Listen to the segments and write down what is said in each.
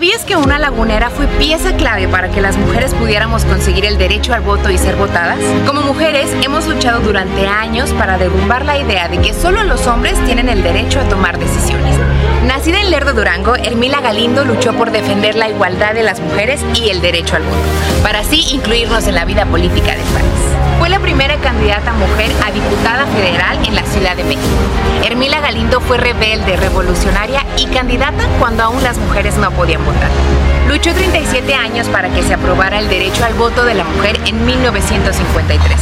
¿Sabías que una lagunera fue pieza clave para que las mujeres pudiéramos conseguir el derecho al voto y ser votadas? Como mujeres hemos luchado durante años para derrumbar la idea de que solo los hombres tienen el derecho a tomar decisiones. Nacida en Lerdo, Durango, Hermila Galindo luchó por defender la igualdad de las mujeres y el derecho al voto, para así incluirnos en la vida política del país. La primera candidata mujer a diputada federal en la Ciudad de México. Hermila Galindo fue rebelde, revolucionaria y candidata cuando aún las mujeres no podían votar. Luchó 37 años para que se aprobara el derecho al voto de la mujer en 1953.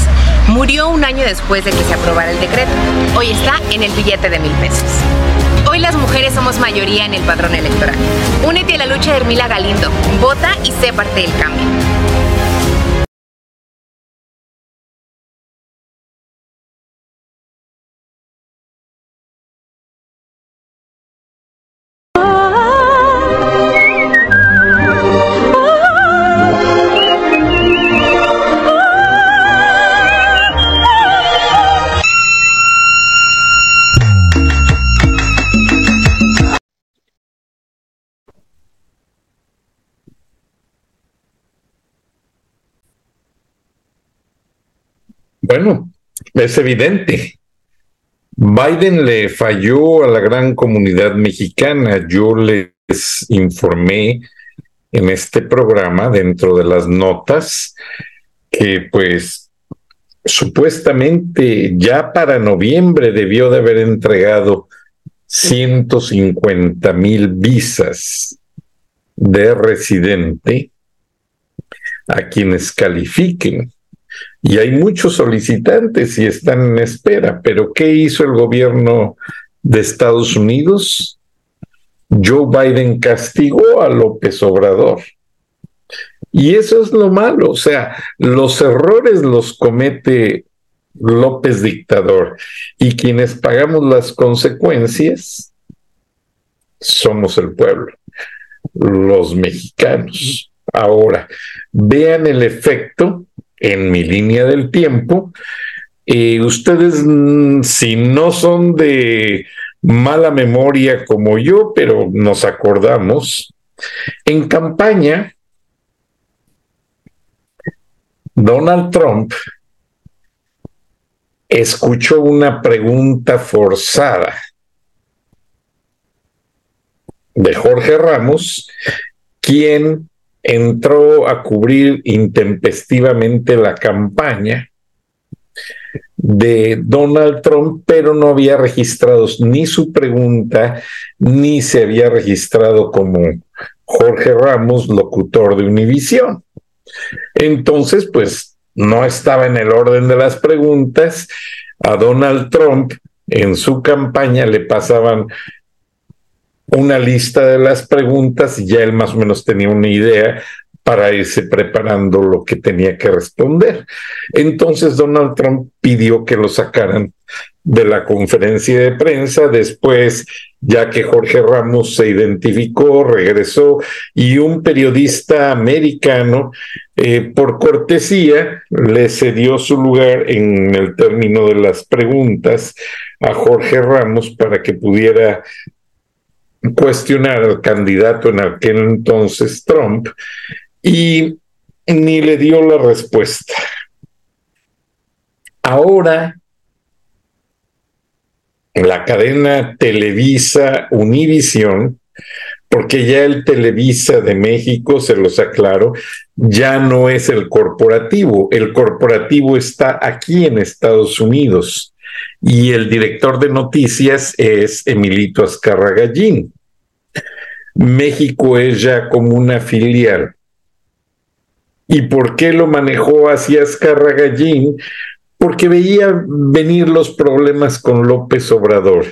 Murió un año después de que se aprobara el decreto. Hoy está en el billete de mil pesos. Hoy las mujeres somos mayoría en el padrón electoral. Únete a la lucha de Hermila Galindo. Vota y sé parte del cambio. Bueno, es evidente. Biden le falló a la gran comunidad mexicana. Yo les informé en este programa, dentro de las notas, que pues supuestamente ya para noviembre debió de haber entregado 150 mil visas de residente a quienes califiquen y hay muchos solicitantes y están en espera. Pero ¿qué hizo el gobierno de Estados Unidos? Joe Biden castigó a López Obrador. Y eso es lo malo, o sea, los errores los comete López dictador y quienes pagamos las consecuencias somos el pueblo, los mexicanos. Ahora, vean el efecto en mi línea del tiempo. y ustedes, mm, si no son de mala memoria como yo, pero nos acordamos, en campaña, Donald Trump escuchó una pregunta forzada de Jorge Ramos, quien entró a cubrir intempestivamente la campaña de Donald Trump, pero no había registrado ni su pregunta, ni se había registrado como Jorge Ramos, locutor de Univisión. Entonces, pues no estaba en el orden de las preguntas. A Donald Trump en su campaña le pasaban una lista de las preguntas y ya él más o menos tenía una idea para irse preparando lo que tenía que responder. Entonces Donald Trump pidió que lo sacaran de la conferencia de prensa, después, ya que Jorge Ramos se identificó, regresó y un periodista americano, eh, por cortesía, le cedió su lugar en el término de las preguntas a Jorge Ramos para que pudiera cuestionar al candidato en aquel entonces, Trump, y ni le dio la respuesta. Ahora, la cadena Televisa Univisión, porque ya el Televisa de México, se los aclaro, ya no es el corporativo, el corporativo está aquí en Estados Unidos y el director de noticias es Emilito Azcarra Gallín. México es ya como una filial. ¿Y por qué lo manejó hacia Azcarra Gallín? Porque veía venir los problemas con López Obrador.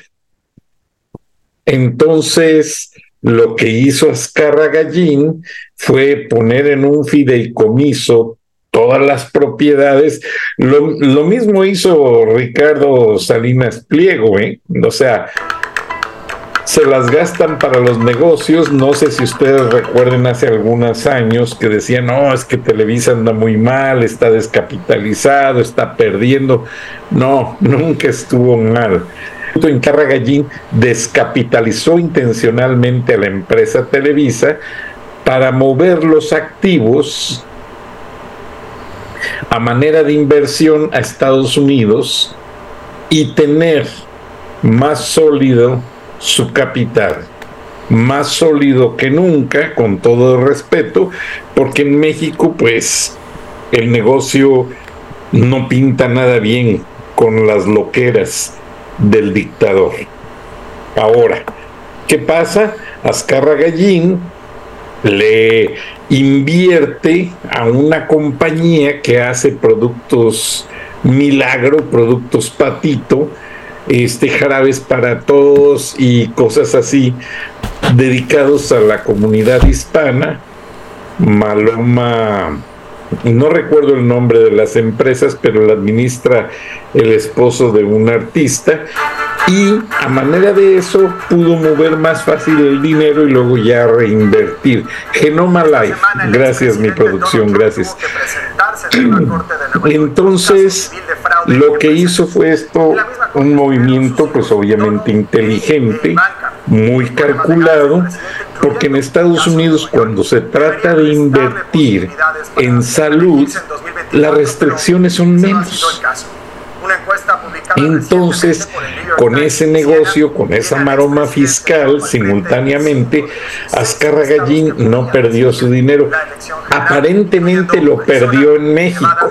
Entonces, lo que hizo Azcarra Gallín fue poner en un fideicomiso todas las propiedades. Lo, lo mismo hizo Ricardo Salinas Pliego, ¿eh? O sea, se las gastan para los negocios. No sé si ustedes recuerden hace algunos años que decían, no, es que Televisa anda muy mal, está descapitalizado, está perdiendo. No, nunca estuvo mal. En Gallín descapitalizó intencionalmente a la empresa Televisa para mover los activos a manera de inversión a Estados Unidos y tener más sólido su capital, más sólido que nunca, con todo respeto, porque en México pues el negocio no pinta nada bien con las loqueras del dictador. Ahora, ¿qué pasa? Azcarra Gallín le invierte a una compañía que hace productos milagro, productos patito, este jarabes para todos y cosas así dedicados a la comunidad hispana. Maloma, no recuerdo el nombre de las empresas, pero la administra el esposo de un artista y a manera de eso pudo mover más fácil el dinero y luego ya reinvertir. Genoma Life, gracias mi producción, gracias. Entonces, lo que hizo fue esto, un movimiento pues obviamente inteligente, muy calculado, porque en Estados Unidos cuando se trata de invertir en salud, las restricciones son menos. Entonces, con ese negocio, con esa maroma fiscal, simultáneamente, Azcarra Gallín no perdió su dinero. Aparentemente lo perdió en México.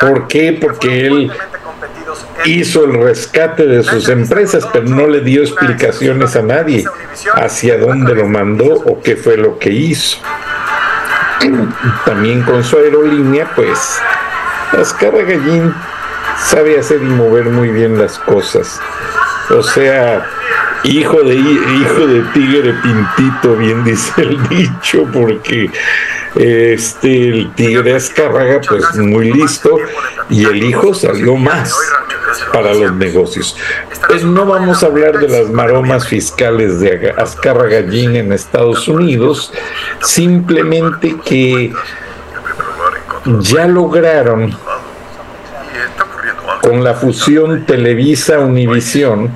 ¿Por qué? Porque él hizo el rescate de sus empresas, pero no le dio explicaciones a nadie hacia dónde lo mandó o qué fue lo que hizo. También con su aerolínea, pues, Azcarra Gallín sabe hacer y mover muy bien las cosas. O sea, hijo de hijo de tigre pintito, bien dice el dicho, porque este el tigre Azcárraga pues muy listo y el hijo salió más para los negocios. Pues no vamos a hablar de las maromas fiscales de Azcarra Gallín en Estados Unidos, simplemente que ya lograron con la fusión Televisa-Univisión,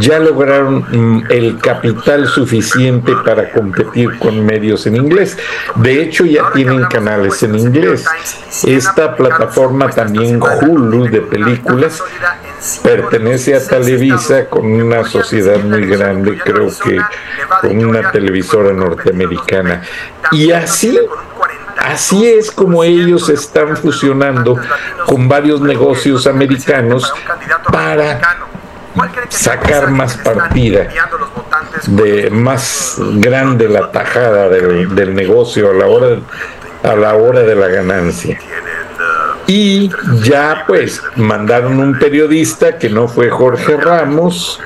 ya lograron mm, el capital suficiente para competir con medios en inglés. De hecho, ya tienen canales en inglés. Esta plataforma también Hulu de películas pertenece a Televisa con una sociedad muy grande, creo que con una televisora norteamericana. Y así Así es como ellos están fusionando con varios negocios americanos para sacar más partida, de más grande la tajada del, negocio a la hora a la hora de la ganancia. Y ya pues mandaron un periodista que no fue Jorge Ramos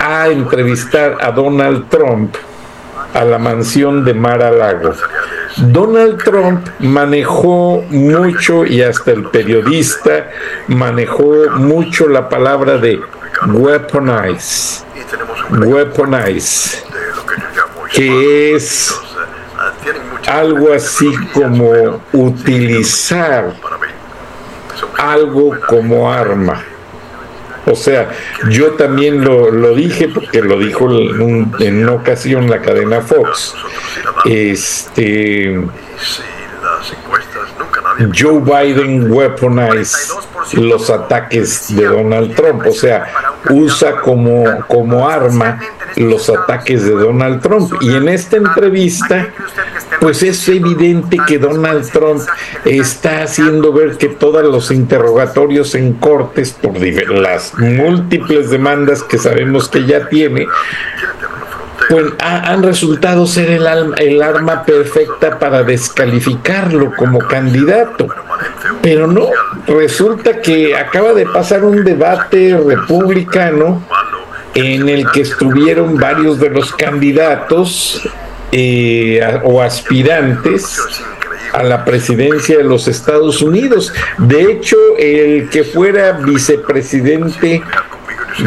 a entrevistar a Donald Trump a la mansión de Mar a Lago. Donald Trump manejó mucho y hasta el periodista manejó mucho la palabra de weaponize, weaponize, que es algo así como utilizar algo como arma. O sea, yo también lo, lo dije porque lo dijo en, una ocasión la cadena Fox. Este. Joe Biden weaponize los ataques de Donald Trump, o sea, usa como, como arma los ataques de Donald Trump. Y en esta entrevista pues es evidente que Donald Trump está haciendo ver que todos los interrogatorios en cortes por las múltiples demandas que sabemos que ya tiene, pues han resultado ser el, el arma perfecta para descalificarlo como candidato. Pero no, resulta que acaba de pasar un debate republicano en el que estuvieron varios de los candidatos eh, o aspirantes a la presidencia de los Estados Unidos. De hecho, el que fuera vicepresidente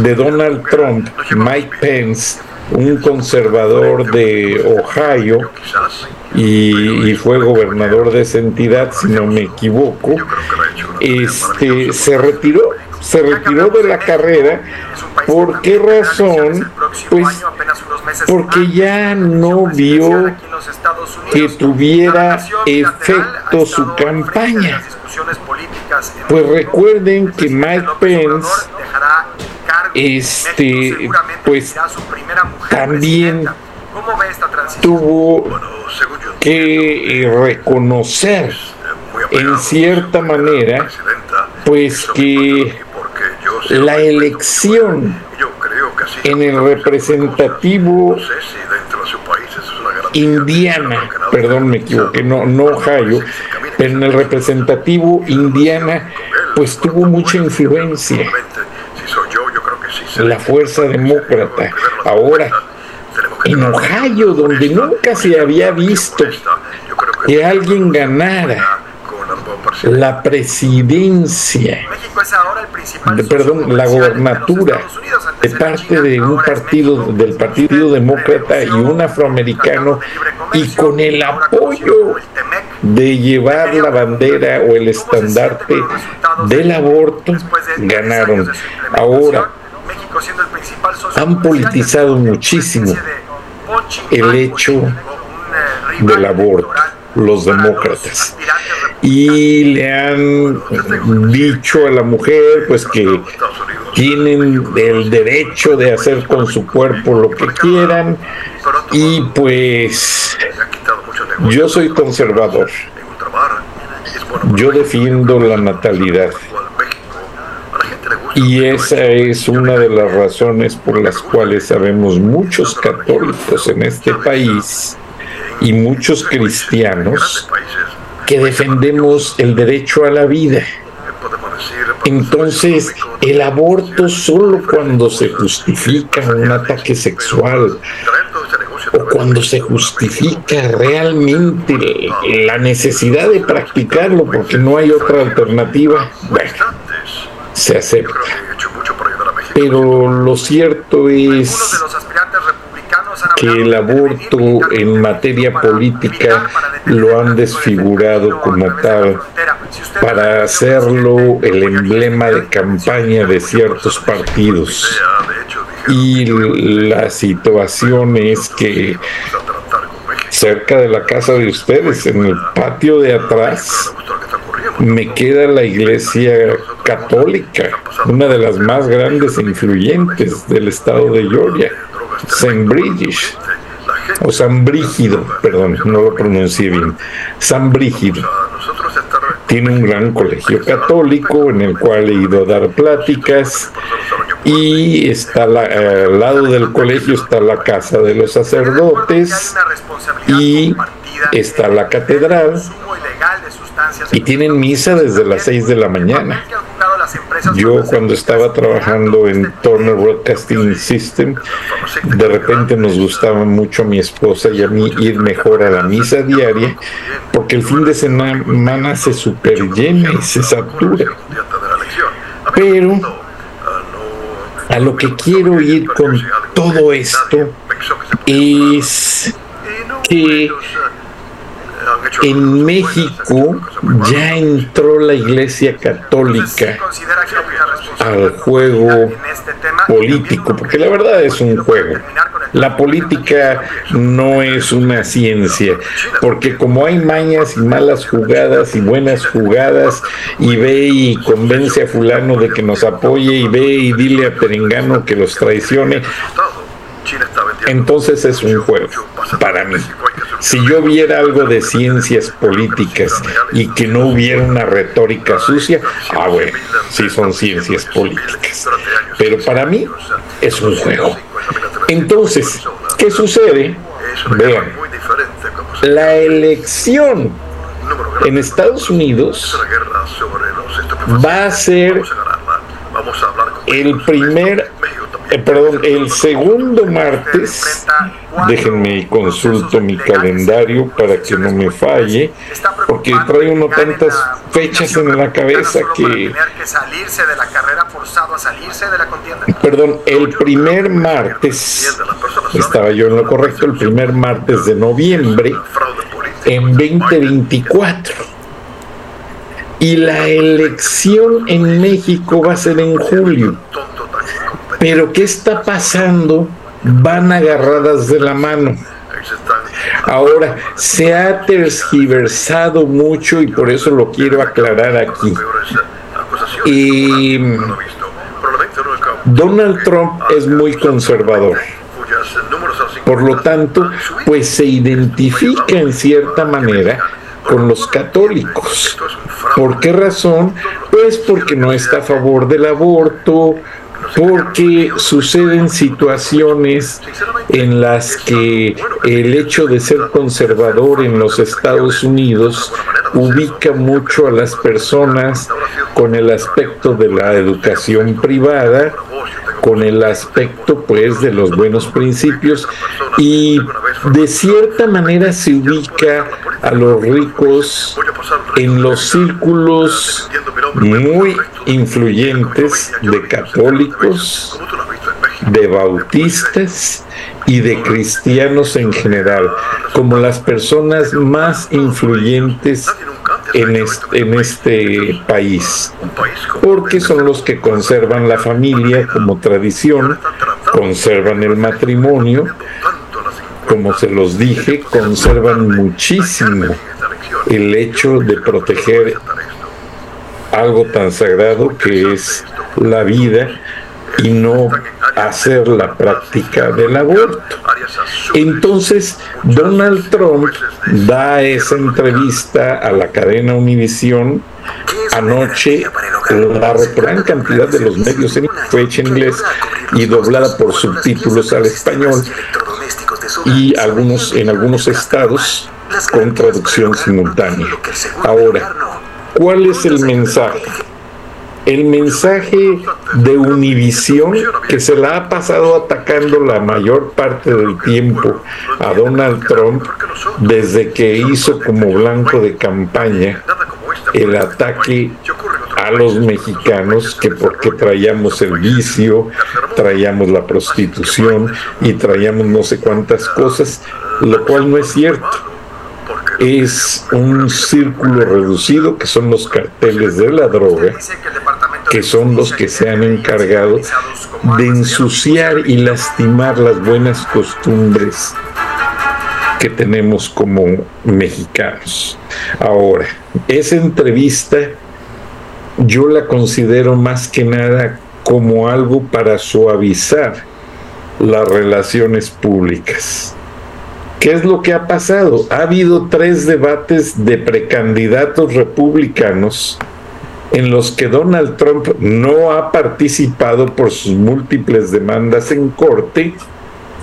de Donald Trump, Mike Pence, un conservador de Ohio, y, fue gobernador de esa entidad, si no me equivoco, este, se retiró, se retiró de la carrera. ¿Por qué razón? Pues porque ya no vio que tuviera efecto su campaña. Pues recuerden que Mike Pence este pues también tuvo que eh, reconocer en cierta manera pues que la elección en el representativo Indiana, perdón, me equivoqué, no, no Ohio, pero en el representativo Indiana, pues tuvo mucha influencia. la fuerza demócrata. Ahora, en Ohio, donde nunca se había visto que alguien ganara la presidencia, perdón, la gobernatura de parte de un partido, del Partido Demócrata y un afroamericano, y con el apoyo de llevar la bandera o el estandarte del aborto, ganaron. Ahora, han politizado muchísimo el hecho del aborto, los demócratas. Y le han dicho a la mujer pues que tienen el derecho de hacer con su cuerpo lo que quieran y pues yo soy conservador. Yo defiendo la natalidad. Y esa es una de las razones por las cuales sabemos muchos católicos en este país y muchos cristianos que defendemos el derecho a la vida. Entonces, el aborto solo cuando se justifica un ataque sexual o cuando se justifica realmente la necesidad de practicarlo porque no hay otra alternativa, bueno, se acepta. Pero lo cierto es que el aborto en materia política lo han desfigurado como tal para hacerlo el emblema de campaña de ciertos partidos. Y la situación es que cerca de la casa de ustedes, en el patio de atrás, me queda la iglesia católica, una de las más grandes e influyentes del estado de Georgia, St. British, o San Brígido, perdón, no lo pronuncié bien, San Brígido. Tiene un gran colegio católico en el cual he ido a dar pláticas y está al lado del colegio está la casa de los sacerdotes y está la catedral y tienen misa desde las 6 de la mañana. Yo cuando estaba trabajando en Turner Broadcasting System, de repente nos gustaba mucho a mi esposa y a mí ir mejor a la misa diaria, porque el fin de semana se superllena y se satura. Pero a lo que quiero ir con todo esto es que en México ya entró la Iglesia Católica al juego político, porque la verdad es un juego. La política no es una ciencia, porque como hay mañas y malas jugadas y buenas jugadas, y ve y convence a fulano de que nos apoye, y ve y dile a Perengano que los traicione, entonces es un juego para mí. Si yo viera algo de ciencias políticas y que no hubiera una retórica sucia, ah, bueno, sí son ciencias políticas. Pero para mí es un juego. Entonces, ¿qué sucede? Vean, la elección en Estados Unidos va a ser el primer eh, perdón, el segundo martes, déjenme consulto mi calendario para que no me falle, porque trae uno tantas fechas en la cabeza que... Perdón, el primer martes, estaba yo en lo correcto, el primer martes de noviembre, en 2024. Y la elección en México va a ser en julio. Pero ¿qué está pasando? Van agarradas de la mano. Ahora, se ha tergiversado mucho y por eso lo quiero aclarar aquí. Y Donald Trump es muy conservador. Por lo tanto, pues se identifica en cierta manera con los católicos. ¿Por qué razón? Pues porque no está a favor del aborto, porque suceden situaciones en las que el hecho de ser conservador en los Estados Unidos ubica mucho a las personas con el aspecto de la educación privada, con el aspecto pues de los buenos principios y de cierta manera se ubica a los ricos en los círculos muy influyentes de católicos, de bautistas y de cristianos en general, como las personas más influyentes en este, país, porque son los que conservan la familia como tradición, conservan el matrimonio, como se los dije, conservan muchísimo el hecho de proteger algo tan sagrado que es la vida y no hacer la práctica del aborto. Entonces, Donald Trump da esa entrevista a la cadena Univisión anoche la gran cantidad de los medios en, fue en inglés y doblada por subtítulos al español y algunos en algunos estados con traducción simultánea. Ahora, ¿cuál es el mensaje? El mensaje de Univisión que se la ha pasado atacando la mayor parte del tiempo a Donald Trump desde que hizo como blanco de campaña el ataque a los mexicanos que porque traíamos el vicio, traíamos la prostitución y traíamos no sé cuántas cosas, lo cual no es cierto. Es un círculo reducido que son los carteles de la droga, que son los que se han encargado de ensuciar y lastimar las buenas costumbres que tenemos como mexicanos. Ahora, esa entrevista yo la considero más que nada como algo para suavizar las relaciones públicas. ¿Qué es lo que ha pasado? Ha habido tres debates de precandidatos republicanos en los que Donald Trump no ha participado por sus múltiples demandas en corte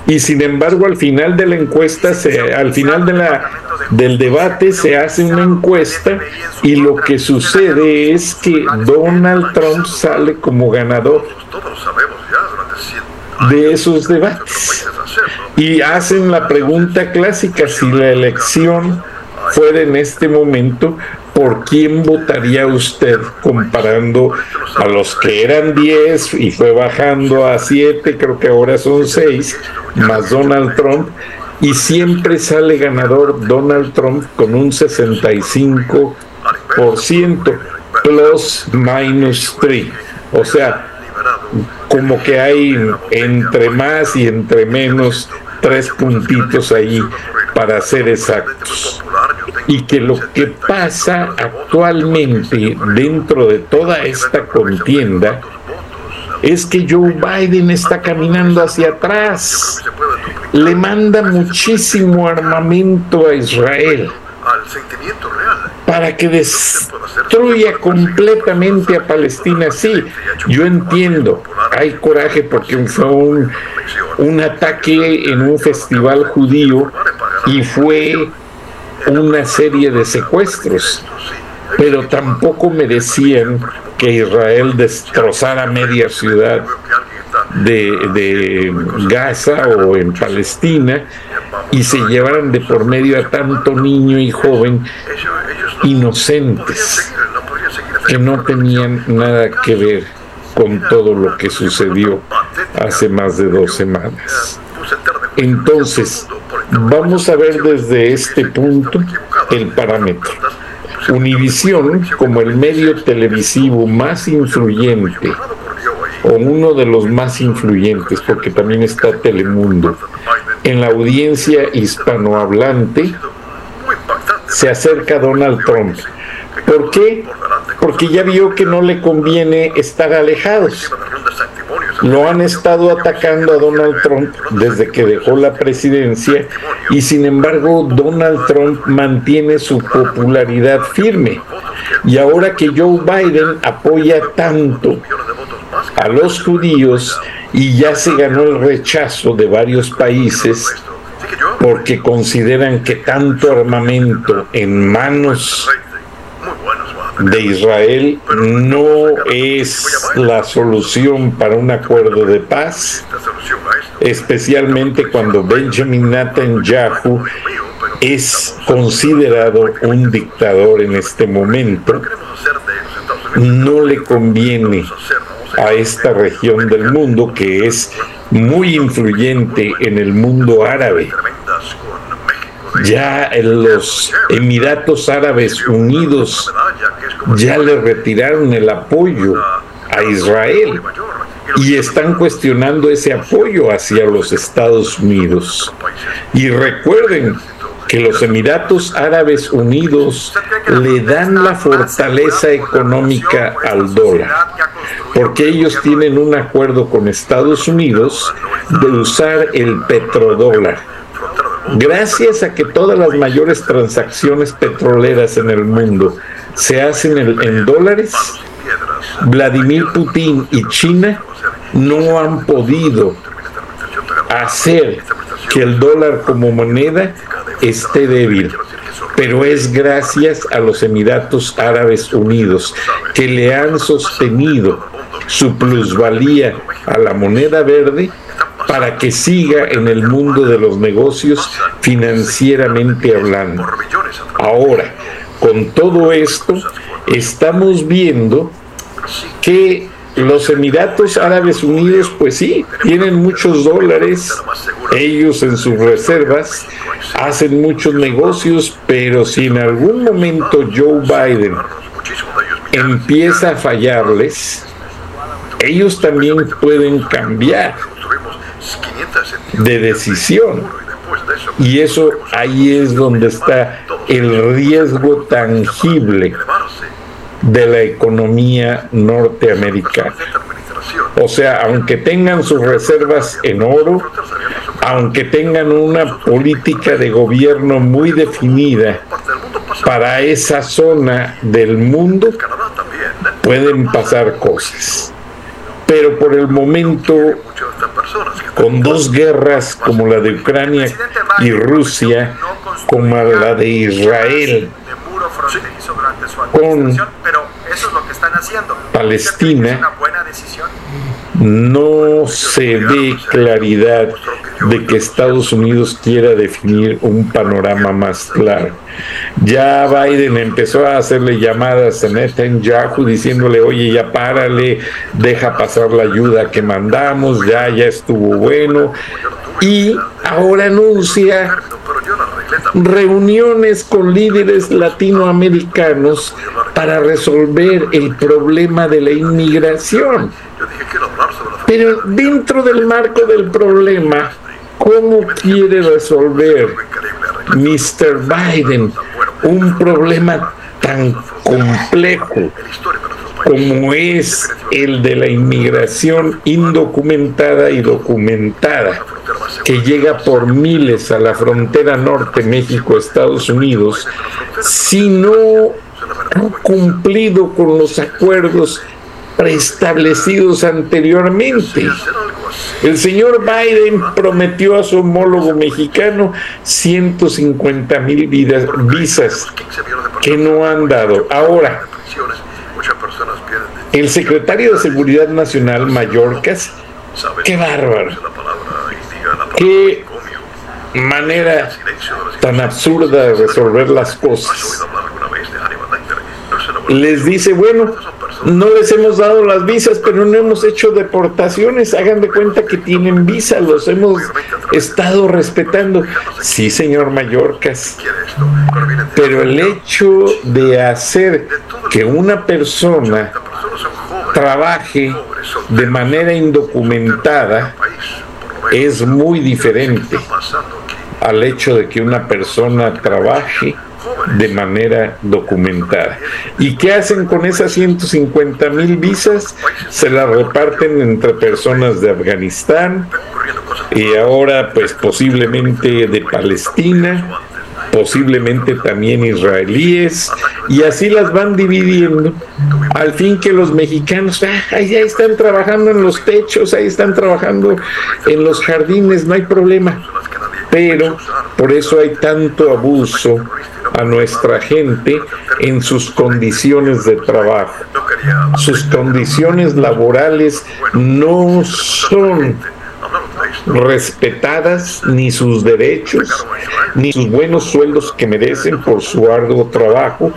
y sin embargo al final de la encuesta, se, al final de la, del debate se hace una encuesta y lo que sucede es que Donald Trump sale como ganador de esos debates. Y hacen la pregunta clásica, si la elección fuera en este momento, ¿por quién votaría usted comparando a los que eran 10 y fue bajando a 7, creo que ahora son 6, más Donald Trump? Y siempre sale ganador Donald Trump con un 65%, plus minus 3. O sea, como que hay entre más y entre menos tres puntitos ahí para ser exactos. Y que lo que pasa actualmente dentro de toda esta contienda es que Joe Biden está caminando hacia atrás. le manda muchísimo armamento a Israel para que destruya completamente a Palestina. Sí, yo entiendo, hay coraje porque fue un, un ataque en un festival judío y fue una serie de secuestros, pero tampoco me decían que Israel destrozara media ciudad de, de, Gaza o en Palestina y se llevaran de por medio a tanto niño y joven inocentes que no tenían nada que ver con todo lo que sucedió hace más de dos semanas. Entonces, vamos a ver desde este punto el parámetro. Univisión, como el medio televisivo más influyente, o uno de los más influyentes, porque también está Telemundo, en la audiencia hispanohablante, se acerca a Donald Trump. ¿Por qué? Porque ya vio que no le conviene estar alejados. Lo han estado atacando a Donald Trump desde que dejó la presidencia y sin embargo Donald Trump mantiene su popularidad firme. Y ahora que Joe Biden apoya tanto a los judíos y ya se ganó el rechazo de varios países porque consideran que tanto armamento en manos de Israel no es la solución para un acuerdo de paz, especialmente cuando Benjamin Netanyahu es considerado un dictador en este momento, no le conviene a esta región del mundo que es muy influyente en el mundo árabe. Ya en los Emiratos Árabes Unidos ya le retiraron el apoyo a Israel y están cuestionando ese apoyo hacia los Estados Unidos. Y recuerden que los Emiratos Árabes Unidos le dan la fortaleza económica al dólar, porque ellos tienen un acuerdo con Estados Unidos de usar el petrodólar. Gracias a que todas las mayores transacciones petroleras en el mundo se hacen en, dólares, Vladimir Putin y China no han podido hacer que el dólar como moneda esté débil, pero es gracias a los Emiratos Árabes Unidos que le han sostenido su plusvalía a la moneda verde para que siga en el mundo de los negocios financieramente hablando. Ahora, con todo esto, estamos viendo que los Emiratos Árabes Unidos, pues sí, tienen muchos dólares, ellos en sus reservas hacen muchos negocios, pero si en algún momento Joe Biden empieza a fallarles, ellos también pueden cambiar de decisión. Y eso ahí es donde está el riesgo tangible de la economía norteamericana. O sea, aunque tengan sus reservas en oro, aunque tengan una política de gobierno muy definida para esa zona del mundo, pueden pasar cosas. Pero por el momento, con dos guerras como la de Ucrania y Rusia, como la de Israel, con Palestina, no se ve claridad de que Estados Unidos quiera definir un panorama más claro. Ya Biden empezó a hacerle llamadas a Netanyahu diciéndole, oye, ya párale, deja pasar la ayuda que mandamos, ya, ya estuvo bueno. Y ahora anuncia reuniones con líderes latinoamericanos para resolver el problema de la inmigración. Pero dentro del marco del problema, ¿cómo quiere resolver Mr. Biden un problema tan complejo como es el de la inmigración indocumentada y documentada? que llega por miles a la frontera norte México-Estados Unidos, si no han cumplido con los acuerdos preestablecidos anteriormente. El señor Biden prometió a su homólogo mexicano 150 mil visas que no han dado. Ahora, el secretario de Seguridad Nacional, Mallorcas, qué bárbaro, qué manera tan absurda de resolver las cosas. Les dice, bueno, no les hemos dado las visas, pero no hemos hecho deportaciones. Hagan de cuenta que tienen visa, los hemos estado respetando. Sí, señor Mallorcas. Pero el hecho de hacer que una persona trabaje de manera indocumentada es muy diferente al hecho de que una persona trabaje de manera documentada. ¿Y qué hacen con esas 150 mil visas? Se las reparten entre personas de Afganistán y ahora pues posiblemente de Palestina, posiblemente también israelíes, y así las van dividiendo, al fin que los mexicanos, ah, ahí están trabajando en los techos, ahí están trabajando en los jardines, no hay problema. Pero por eso hay tanto abuso a nuestra gente en sus condiciones de trabajo. Sus condiciones laborales no son respetadas ni sus derechos, ni sus buenos sueldos que merecen por su arduo trabajo,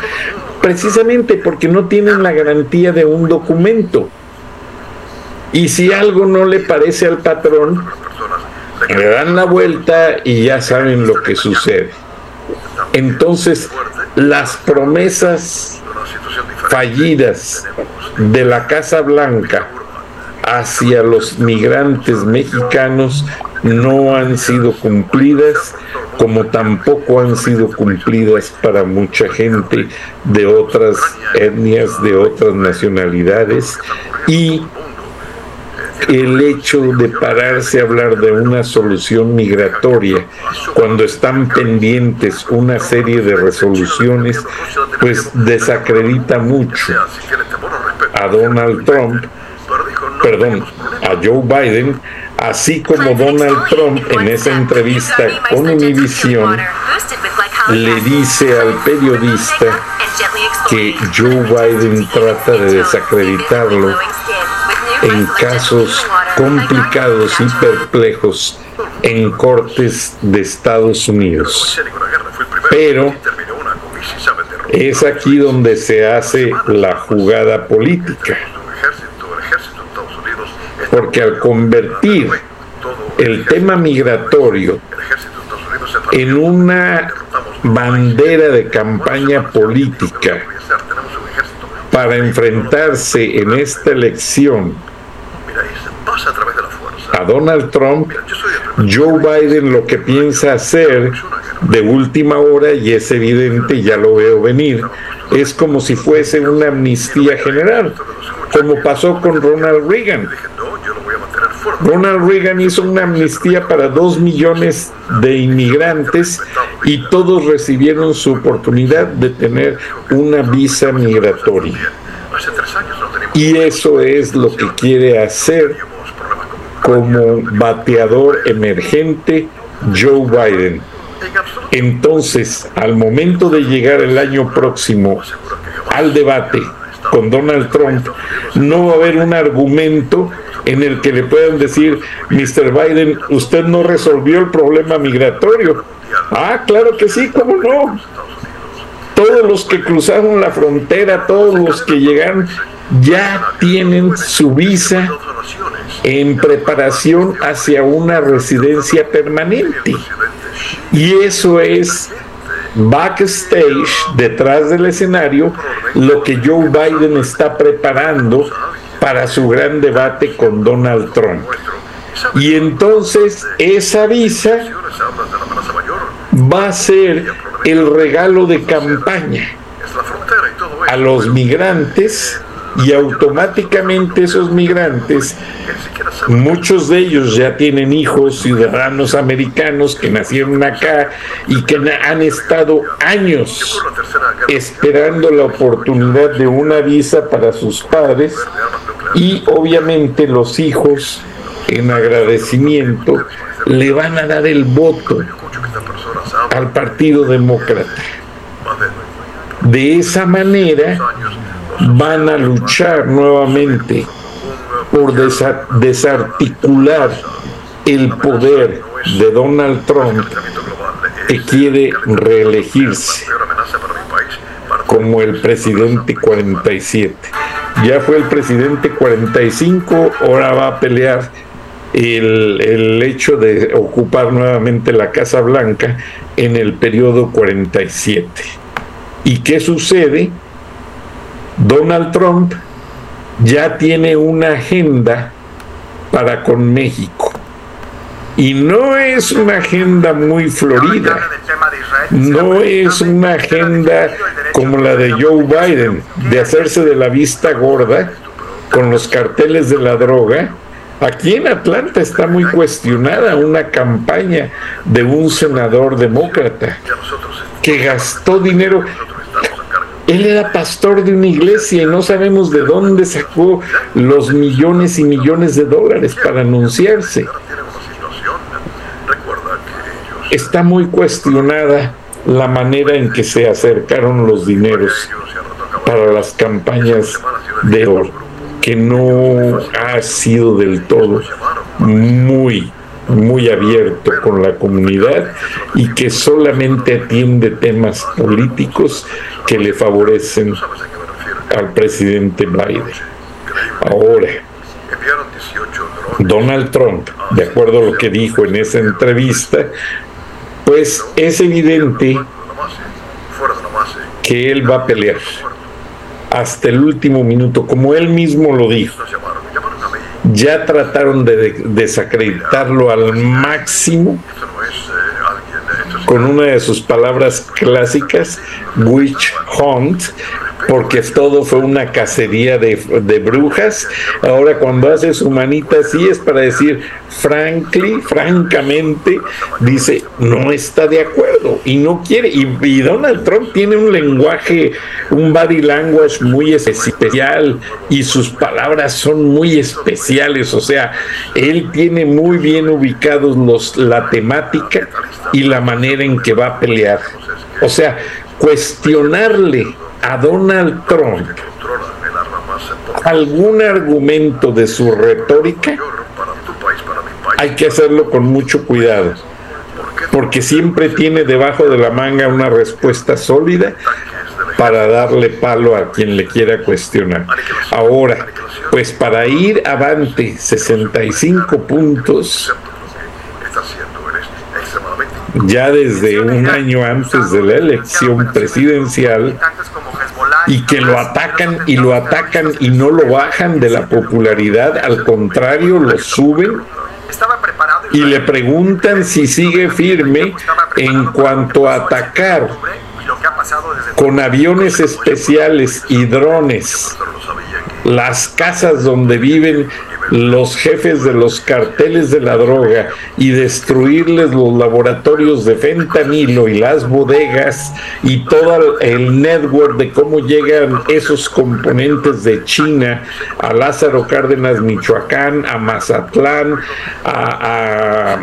precisamente porque no tienen la garantía de un documento. Y si algo no le parece al patrón, le dan la vuelta y ya saben lo que sucede. Entonces, las promesas fallidas de la Casa Blanca hacia los migrantes mexicanos no han sido cumplidas, como tampoco han sido cumplidas para mucha gente de otras etnias, de otras nacionalidades, y el hecho de pararse a hablar de una solución migratoria cuando están pendientes una serie de resoluciones, pues desacredita mucho a Donald Trump, perdón, a Joe Biden, así como Donald Trump en esa entrevista con Univision le dice al periodista que Joe Biden trata de desacreditarlo en casos complicados y perplejos en cortes de Estados Unidos. Pero es aquí donde se hace la jugada política. Porque al convertir el tema migratorio en una bandera de campaña política para enfrentarse en esta elección a Donald Trump, Joe Biden lo que piensa hacer de última hora, y es evidente, ya lo veo venir, es como si fuese una amnistía general, como pasó con Ronald Reagan. Ronald Reagan hizo una amnistía para dos millones de inmigrantes y todos recibieron su oportunidad de tener una visa migratoria. Y eso es lo que quiere hacer como bateador emergente Joe Biden. Entonces, al momento de llegar el año próximo al debate con Donald Trump, no va a haber un argumento en el que le puedan decir, Mr. Biden, usted no resolvió el problema migratorio. Ah, claro que sí, ¿cómo no? Todos los que cruzaron la frontera, todos los que llegaron, ya tienen su visa en preparación hacia una residencia permanente. Y eso es backstage, detrás del escenario, lo que Joe Biden está preparando para su gran debate con Donald Trump. Y entonces esa visa va a ser el regalo de campaña a los migrantes y automáticamente esos migrantes, muchos de ellos ya tienen hijos ciudadanos americanos que nacieron acá y que han estado años esperando la oportunidad de una visa para sus padres y obviamente los hijos en agradecimiento le van a dar el voto al Partido Demócrata. De esa manera van a luchar nuevamente por desarticular el poder de Donald Trump que quiere reelegirse como el presidente 47. Ya fue el presidente 45, ahora va a pelear el, el, hecho de ocupar nuevamente la Casa Blanca en el periodo 47. ¿Y qué sucede? Donald Trump ya tiene una agenda para con México. Y no es una agenda muy florida, no es una agenda como la de Joe Biden, de hacerse de la vista gorda con los carteles de la droga. Aquí en Atlanta está muy cuestionada una campaña de un senador demócrata que gastó dinero. Él era pastor de una iglesia y no sabemos de dónde sacó los millones y millones de dólares para anunciarse. Está muy cuestionada la manera en que se acercaron los dineros para las campañas de oro, que no ha sido del todo muy muy abierto con la comunidad y que solamente atiende temas políticos que le favorecen al presidente Biden. Ahora, Donald Trump, de acuerdo a lo que dijo en esa entrevista, pues es evidente que él va a pelear hasta el último minuto, como él mismo lo dijo ya trataron de desacreditarlo al máximo con una de sus palabras clásicas, witch hunt, porque todo fue una cacería de, brujas. Ahora cuando hace su manita así es para decir, frankly, francamente, dice, no está de acuerdo y no quiere. Y, y Donald Trump tiene un lenguaje, un body language muy especial y sus palabras son muy especiales. O sea, él tiene muy bien ubicados los, la temática y la manera en que va a pelear. O sea, cuestionarle a Donald Trump algún argumento de su retórica, hay que hacerlo con mucho cuidado, porque siempre tiene debajo de la manga una respuesta sólida para darle palo a quien le quiera cuestionar. Ahora, pues para ir avante 65 puntos, ya desde un año antes de la elección presidencial y que lo atacan y lo atacan y no lo bajan de la popularidad, al contrario, lo suben y le preguntan si sigue firme en cuanto a atacar con aviones especiales y drones. las casas donde viven los jefes de los carteles de la droga y destruirles los laboratorios de fentanilo y las bodegas y todo el network de cómo llegan esos componentes de China a Lázaro Cárdenas, Michoacán, a Mazatlán, a,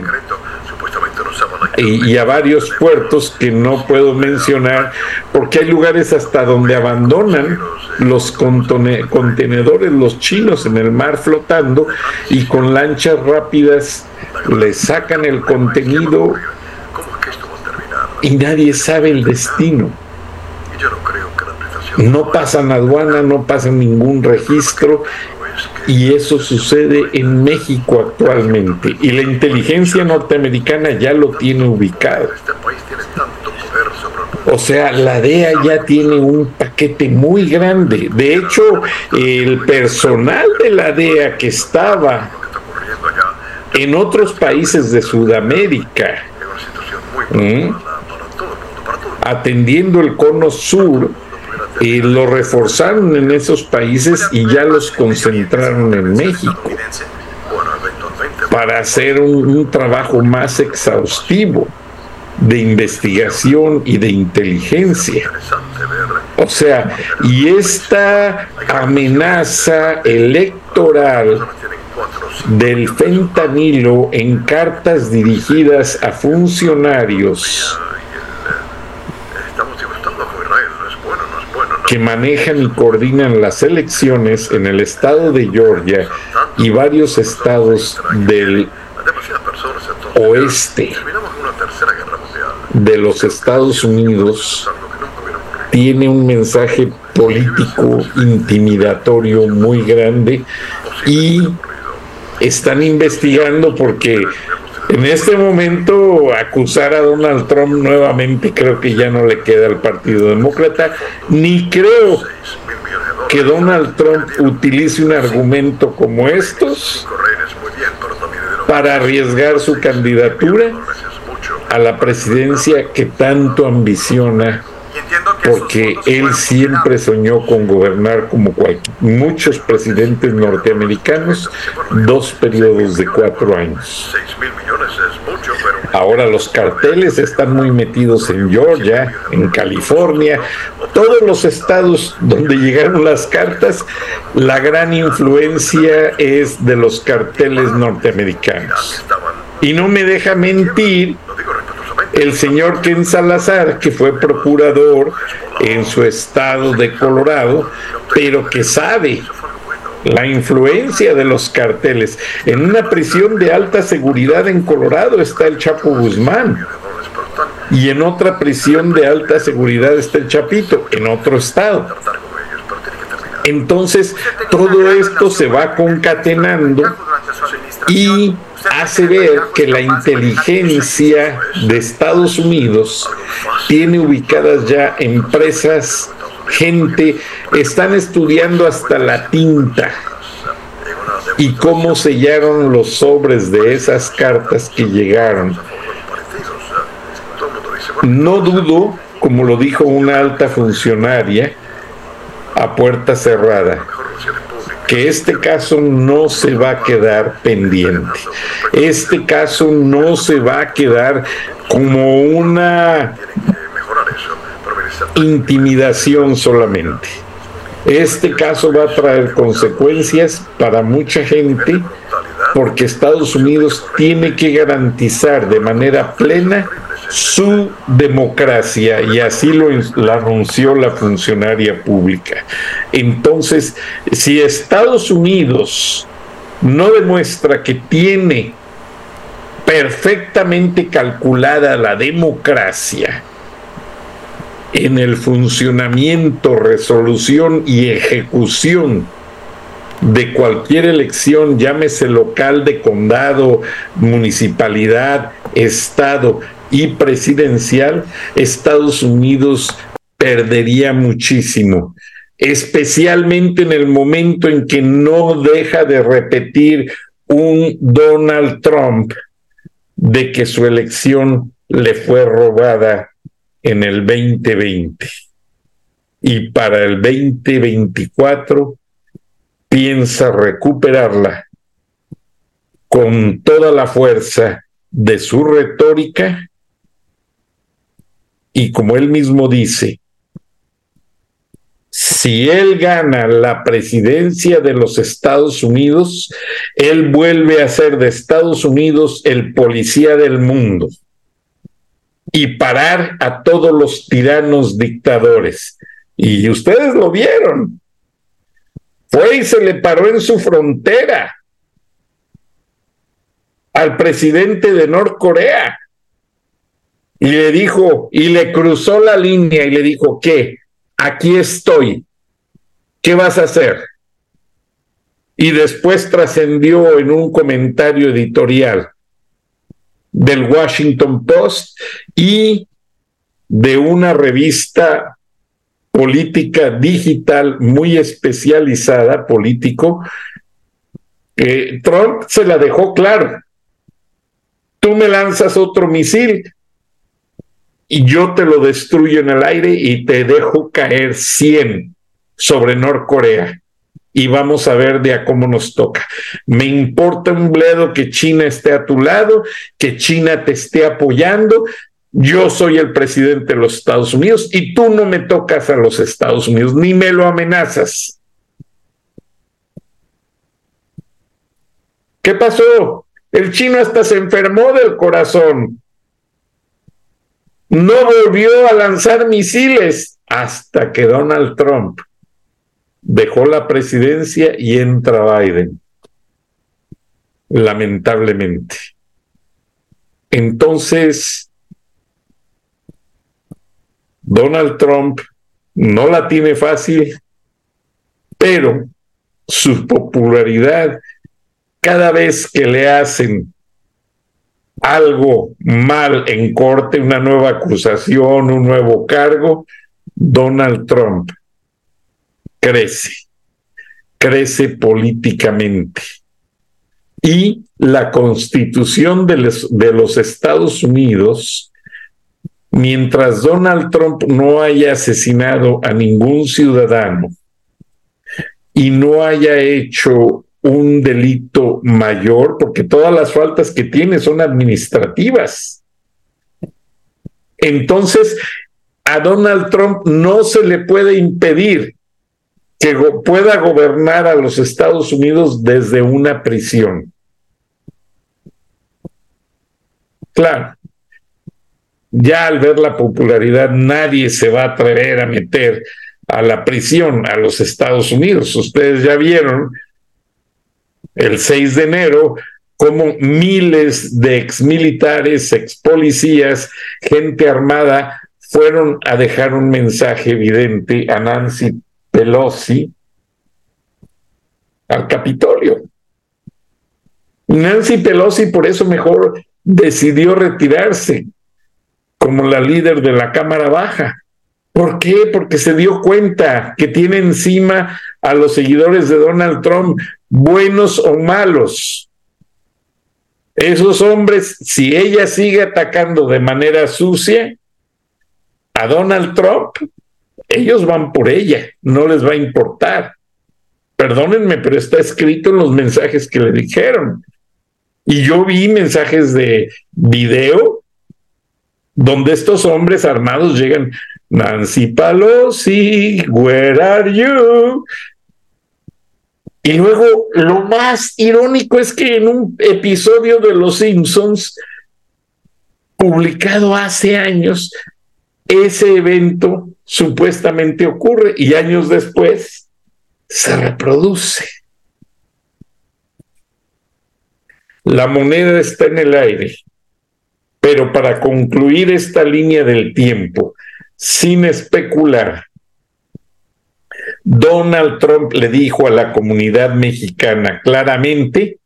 y, a varios puertos que no puedo mencionar porque hay lugares hasta donde abandonan los contenedores, los chinos en el mar flotando y con lanchas rápidas le sacan el contenido y nadie sabe el destino. No pasan aduana, no pasan ningún registro y eso sucede en México actualmente. Y la inteligencia norteamericana ya lo tiene ubicado. O sea, la DEA ya tiene un paquete muy grande. De hecho, el personal de la DEA que estaba en otros países de Sudamérica, atendiendo el cono sur, y lo reforzaron en esos países y ya los concentraron en México para hacer un, trabajo más exhaustivo de investigación y de inteligencia. O sea, y esta amenaza electoral del fentanilo en cartas dirigidas a funcionarios que manejan y coordinan las elecciones en el estado de Georgia y varios estados del oeste de los Estados Unidos tiene un mensaje político intimidatorio muy grande y están investigando porque en este momento acusar a Donald Trump nuevamente creo que ya no le queda al Partido Demócrata, ni creo que Donald Trump utilice un argumento como estos para arriesgar su candidatura a la presidencia que tanto ambiciona porque él siempre soñó con gobernar como muchos presidentes norteamericanos dos periodos de cuatro años. Ahora los carteles están muy metidos en Georgia, en California, todos los estados donde llegaron las cartas, la gran influencia es de los carteles norteamericanos. Y no me deja mentir el señor Ken Salazar, que fue procurador en su estado de Colorado, pero que sabe la influencia de los carteles. En una prisión de alta seguridad en Colorado está el Chapo Guzmán. Y en otra prisión de alta seguridad está el Chapito, en otro estado. Entonces, todo esto se va concatenando y hace ver que la inteligencia de Estados Unidos tiene ubicadas ya empresas, gente, están estudiando hasta la tinta y cómo sellaron los sobres de esas cartas que llegaron. No dudo, como lo dijo una alta funcionaria, a puerta cerrada, que este caso no se va a quedar pendiente. Este caso no se va a quedar como una intimidación solamente. Este caso va a traer consecuencias para mucha gente porque Estados Unidos tiene que garantizar de manera plena su democracia y así lo, anunció la funcionaria pública. Entonces, si Estados Unidos no demuestra que tiene perfectamente calculada la democracia en el funcionamiento, resolución y ejecución de cualquier elección, llámese local de condado, municipalidad, estado, y presidencial, Estados Unidos perdería muchísimo, especialmente en el momento en que no deja de repetir un Donald Trump de que su elección le fue robada en el 2020 y para el 2024 piensa recuperarla con toda la fuerza de su retórica y como él mismo dice, si él gana la presidencia de los Estados Unidos, él vuelve a ser de Estados Unidos el policía del mundo y parar a todos los tiranos dictadores. Y ustedes lo vieron. Fue y se le paró en su frontera al presidente de Norcorea y le dijo, y le cruzó la línea y le dijo, ¿qué? Aquí estoy. ¿Qué vas a hacer? Y después trascendió en un comentario editorial del Washington Post y de una revista política digital muy especializada, político, Trump se la dejó claro. Tú me lanzas otro misil, yo te lo destruyo en el aire y te dejo caer 100 sobre Norcorea. Y vamos a ver de a cómo nos toca. Me importa un bledo que China esté a tu lado, que China te esté apoyando. Yo soy el presidente de los Estados Unidos y tú no me tocas a los Estados Unidos, ni me lo amenazas. ¿Qué pasó? El chino hasta se enfermó del corazón no volvió a lanzar misiles hasta que Donald Trump dejó la presidencia y entra Biden. Lamentablemente. Entonces, Donald Trump no la tiene fácil, pero su popularidad cada vez que le hacen algo mal en corte, una nueva acusación, un nuevo cargo, Donald Trump crece, crece políticamente. Y la constitución de los, Estados Unidos, mientras Donald Trump no haya asesinado a ningún ciudadano y no haya hecho un delito mayor, porque todas las faltas que tiene son administrativas. Entonces, a Donald Trump no se le puede impedir que pueda gobernar a los Estados Unidos desde una prisión. Claro, ya al ver la popularidad nadie se va a atrever a meter a la prisión a los Estados Unidos. Ustedes ya vieron el 6 de enero como miles de exmilitares, expolicías, gente armada fueron a dejar un mensaje evidente a Nancy Pelosi al Capitolio. Nancy Pelosi por eso mejor decidió retirarse como la líder de la Cámara Baja. ¿Por qué? Porque se dio cuenta que tiene encima a los seguidores de Donald Trump buenos o malos. Esos hombres, si ella sigue atacando de manera sucia a Donald Trump, ellos van por ella, no les va a importar. Perdónenme, pero está escrito en los mensajes que le dijeron. Y yo vi mensajes de video donde estos hombres armados llegan, Nancy Pelosi, where are you? Y luego lo más irónico es que en un episodio de Los Simpsons, publicado hace años, ese evento supuestamente ocurre y años después se reproduce. La moneda está en el aire, pero para concluir esta línea del tiempo, sin especular, Donald Trump le dijo a la comunidad mexicana claramente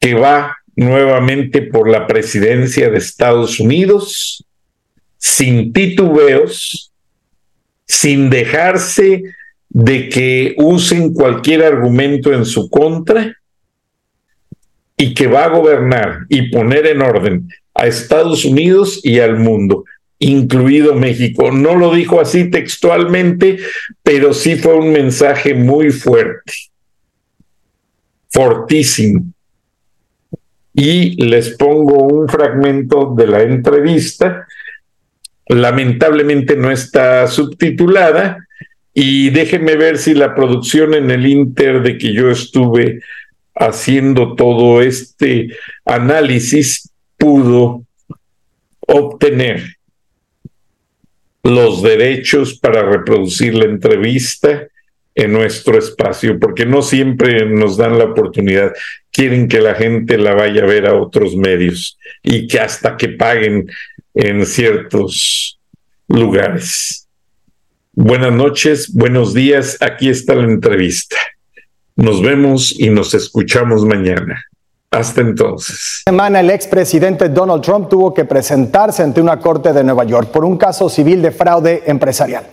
que va nuevamente por la presidencia de Estados Unidos sin titubeos, sin dejarse de que usen cualquier argumento en su contra y que va a gobernar y poner en orden a Estados Unidos y al mundo incluido México. No lo dijo así textualmente, pero sí fue un mensaje muy fuerte, fortísimo. Y les pongo un fragmento de la entrevista. Lamentablemente no está subtitulada y déjenme ver si la producción en el Inter de que yo estuve haciendo todo este análisis pudo obtener los derechos para reproducir la entrevista en nuestro espacio, porque no siempre nos dan la oportunidad. Quieren que la gente la vaya a ver a otros medios y que hasta que paguen en ciertos lugares. Buenas noches, buenos días, aquí está la entrevista. Nos vemos y nos escuchamos mañana. Hasta entonces. semana el expresidente Donald Trump tuvo que presentarse ante una corte de Nueva York por un caso civil de fraude empresarial.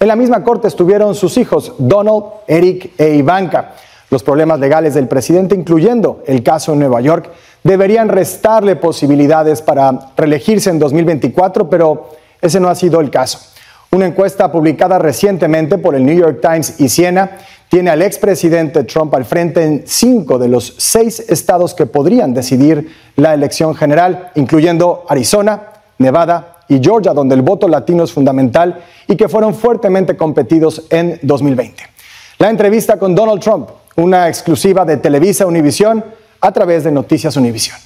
En la misma corte estuvieron sus hijos Donald, Eric e Ivanka. Los problemas legales del presidente, incluyendo el caso en Nueva York, deberían restarle posibilidades para reelegirse en 2024, pero ese no ha sido el caso. Una encuesta publicada recientemente por el New York Times y Siena tiene al expresidente Trump al frente en cinco de los seis estados que podrían decidir la elección general, incluyendo Arizona, Nevada y Georgia, donde el voto latino es fundamental y que fueron fuertemente competidos en 2020. La entrevista con Donald Trump, una exclusiva de Televisa Univisión a través de Noticias Univisión.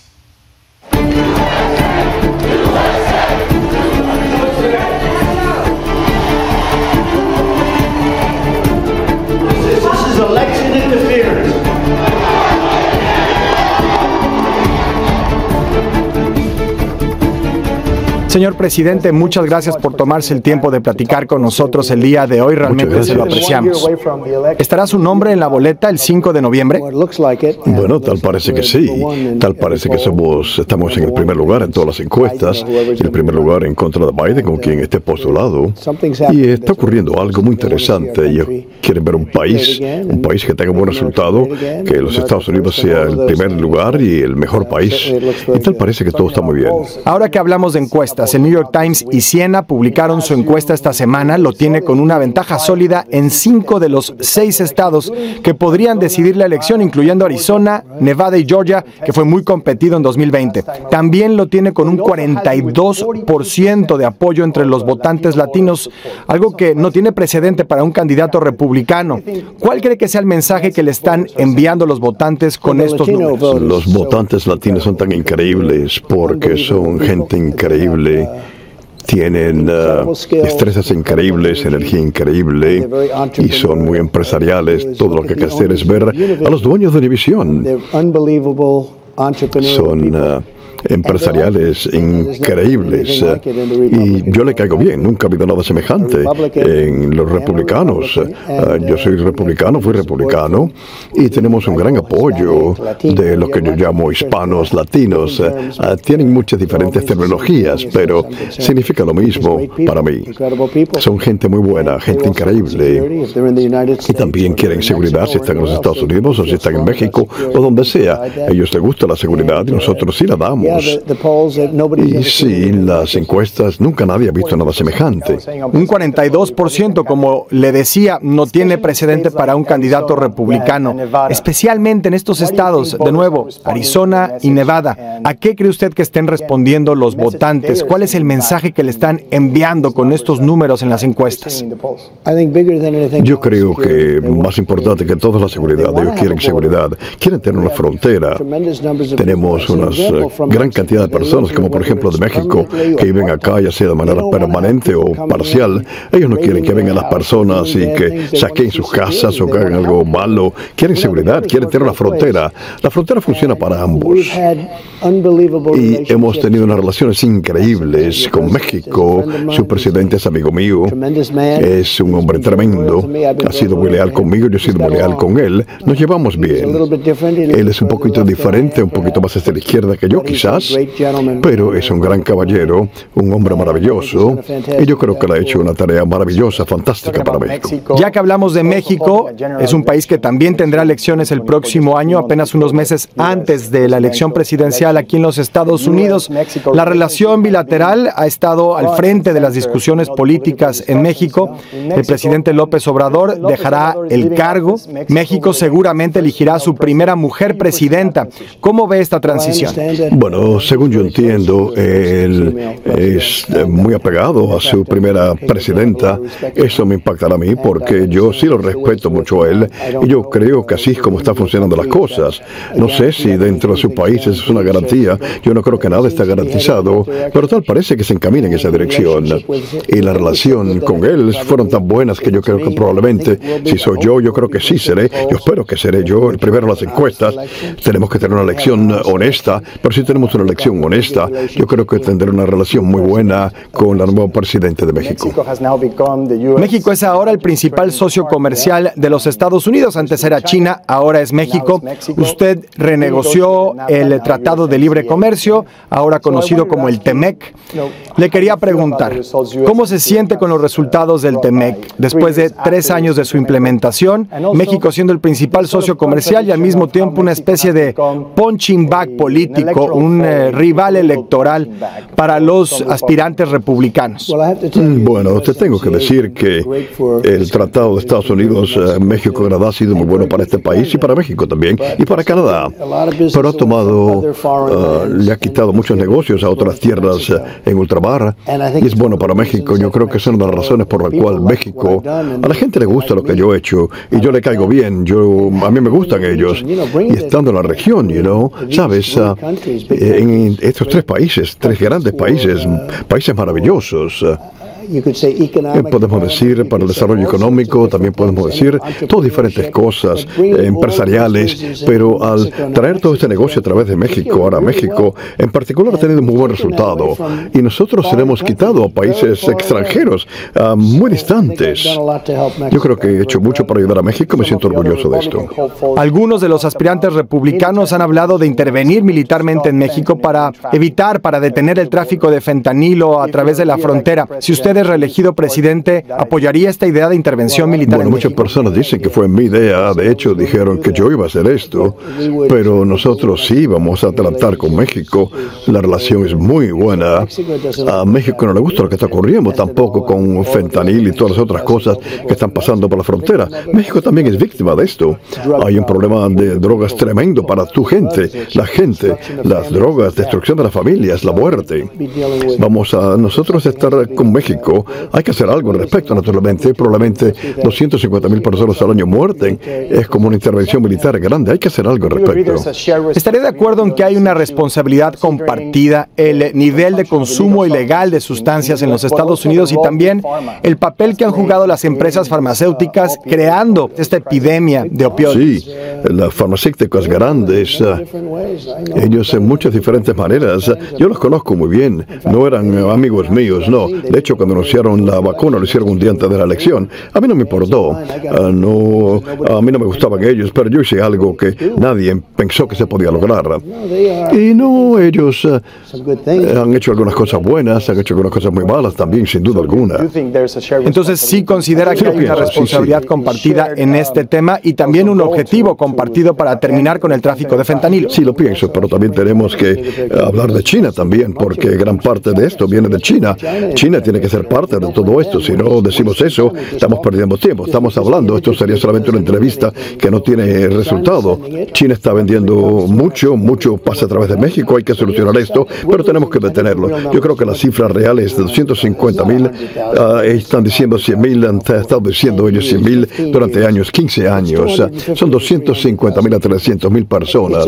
Señor presidente, muchas gracias por tomarse el tiempo de platicar con nosotros el día de hoy. Realmente se lo apreciamos. ¿Estará su nombre en la boleta el 5 de noviembre? Bueno, tal parece que sí. Tal parece que somos, estamos en el primer lugar en todas las encuestas, en el primer lugar en contra de Biden, con quien esté postulado. Y está ocurriendo algo muy interesante. Ellos quieren ver un país, un país que tenga un buen resultado, que los Estados Unidos sea el primer lugar y el mejor país. Y tal parece que todo está muy bien. Ahora que hablamos de encuestas, el New York Times y Siena publicaron su encuesta esta semana. Lo tiene con una ventaja sólida en cinco de los seis estados que podrían decidir la elección, incluyendo Arizona, Nevada y Georgia, que fue muy competido en 2020. También lo tiene con un 42% de apoyo entre los votantes latinos, algo que no tiene precedente para un candidato republicano. ¿Cuál cree que sea el mensaje que le están enviando los votantes con estos números? Los votantes latinos son tan increíbles porque son gente increíble tienen uh, destrezas increíbles, energía increíble y son muy empresariales. Todo lo que hay que hacer es ver a los dueños de división. Son uh, empresariales increíbles. Y yo le caigo bien, nunca ha habido nada semejante en los republicanos. Ah, yo soy republicano, fui republicano, y tenemos un gran apoyo de lo que yo llamo hispanos latinos. Ah, tienen muchas diferentes terminologías, pero significa lo mismo para mí. Son gente muy buena, gente increíble. Y también quieren seguridad si están en los Estados Unidos o si están en México o donde sea. A ellos les gusta la seguridad y nosotros sí la damos. Y sí, las encuestas, nunca nadie ha visto nada semejante. Un 42%, como le decía, no tiene precedente para un candidato republicano, especialmente en estos estados, de nuevo, Arizona y Nevada. ¿A qué cree usted que estén respondiendo los votantes? ¿Cuál es el mensaje que le están enviando con estos números en las encuestas? Yo creo que más importante que toda la seguridad, ellos quieren seguridad, quieren tener una frontera. Tenemos unas gran cantidad de personas, como por ejemplo de México, que viven acá, ya sea de manera permanente o parcial. Ellos no quieren que vengan las personas y que saquen sus casas o que hagan algo malo. Quieren seguridad, quieren tener una frontera. La frontera funciona para ambos. Y hemos tenido unas relaciones increíbles con México. Su presidente es amigo mío. Es un hombre tremendo. Ha sido muy leal conmigo, yo he sido muy leal con él. Nos llevamos bien. Él es un poquito diferente, un poquito más hacia la izquierda que yo, quizás pero es un gran caballero, un hombre maravilloso, y yo creo que le ha hecho una tarea maravillosa, fantástica para México. Ya que hablamos de México, es un país que también tendrá elecciones el próximo año, apenas unos meses antes de la elección presidencial aquí en los Estados Unidos. La relación bilateral ha estado al frente de las discusiones políticas en México. El presidente López Obrador dejará el cargo. México seguramente elegirá a su primera mujer presidenta. ¿Cómo ve esta transición? Bueno, según yo entiendo, él es muy apegado a su primera presidenta. Eso me impactará a mí porque yo sí lo respeto mucho a él y yo creo que así es como están funcionando las cosas. No sé si dentro de su país es una garantía. Yo no creo que nada está garantizado, pero tal parece que se encamina en esa dirección. Y la relación con él fueron tan buenas que yo creo que probablemente, si soy yo, yo creo que sí seré. Yo espero que seré yo el primero en las encuestas. Tenemos que tener una elección honesta, pero si tenemos tenemos una elección honesta, yo creo que tendrá una relación muy buena con la nueva presidente de México. México es ahora el principal socio comercial de los Estados Unidos. Antes era China, ahora es México. Usted renegoció el Tratado de Libre Comercio, ahora conocido como el TEMEC. Le quería preguntar, ¿cómo se siente con los resultados del TEMEC después de tres años de su implementación? México siendo el principal socio comercial y al mismo tiempo una especie de punching bag político, un eh, rival electoral para los aspirantes republicanos. Bueno, te tengo que decir que el Tratado de Estados Unidos, eh, México, Canadá ha sido muy bueno para este país y para México también y para Canadá. Pero ha tomado, ah, le ha quitado muchos negocios a otras tierras eh, en ultramar y es bueno para México. Yo creo que es una de las razones por la cual México, a la gente le gusta lo que yo he hecho y yo le caigo bien. Yo, a mí me gustan ellos y estando en la región, you know, sabes, ah, en estos tres países, tres grandes países, países maravillosos. Podemos decir para el desarrollo económico, también podemos decir todas diferentes cosas empresariales, pero al traer todo este negocio a través de México, ahora México en particular ha tenido un muy buen resultado y nosotros se hemos quitado a países extranjeros muy distantes. Yo creo que he hecho mucho para ayudar a México, me siento orgulloso de esto. Algunos de los aspirantes republicanos han hablado de intervenir militarmente en México para evitar, para detener el tráfico de fentanilo a través de la frontera. Si usted reelegido presidente, ¿apoyaría esta idea de intervención militar? Bueno, muchas personas dicen que fue mi idea. De hecho, dijeron que yo iba a hacer esto. Pero nosotros sí vamos a tratar con México. La relación es muy buena. A México no le gusta lo que está ocurriendo, tampoco con fentanil y todas las otras cosas que están pasando por la frontera. México también es víctima de esto. Hay un problema de drogas tremendo para tu gente, la gente, las drogas, destrucción de las familias, la muerte. Vamos a nosotros estar con México hay que hacer algo al respecto, naturalmente. Probablemente 250 mil personas al año muerten. Es como una intervención militar grande. Hay que hacer algo al respecto. ¿Estaría de acuerdo en que hay una responsabilidad compartida, el nivel de consumo ilegal de sustancias en los Estados Unidos y también el papel que han jugado las empresas farmacéuticas creando esta epidemia de opioides? Sí, las farmacéuticas grandes, eh, ellos en muchas diferentes maneras, yo los conozco muy bien, no eran amigos míos, no. De hecho, cuando anunciaron la vacuna, lo hicieron un día antes de la elección. A mí no me importó, ah, no, a mí no me gustaban ellos, pero yo hice algo que nadie pensó que se podía lograr. Y no, ellos eh, han hecho algunas cosas buenas, han hecho algunas cosas muy malas también, sin duda alguna. Entonces, sí considera que hay una responsabilidad compartida en este tema y también un objetivo compartido para terminar con el tráfico de fentanilo. Sí, lo pienso, pero también tenemos que eh, hablar de China también, porque gran parte de esto viene de China. China tiene que ser parte de todo esto. Si no decimos eso, estamos perdiendo tiempo. Estamos hablando, esto sería solamente una entrevista que no tiene resultado. China está vendiendo mucho, mucho pasa a través de México, hay que solucionar esto, pero tenemos que detenerlo. Yo creo que la cifra real es de 250 mil, ah, están diciendo 100 mil, han estado diciendo ellos 100 mil durante años, 15 años. Son 250 mil a 300 mil personas.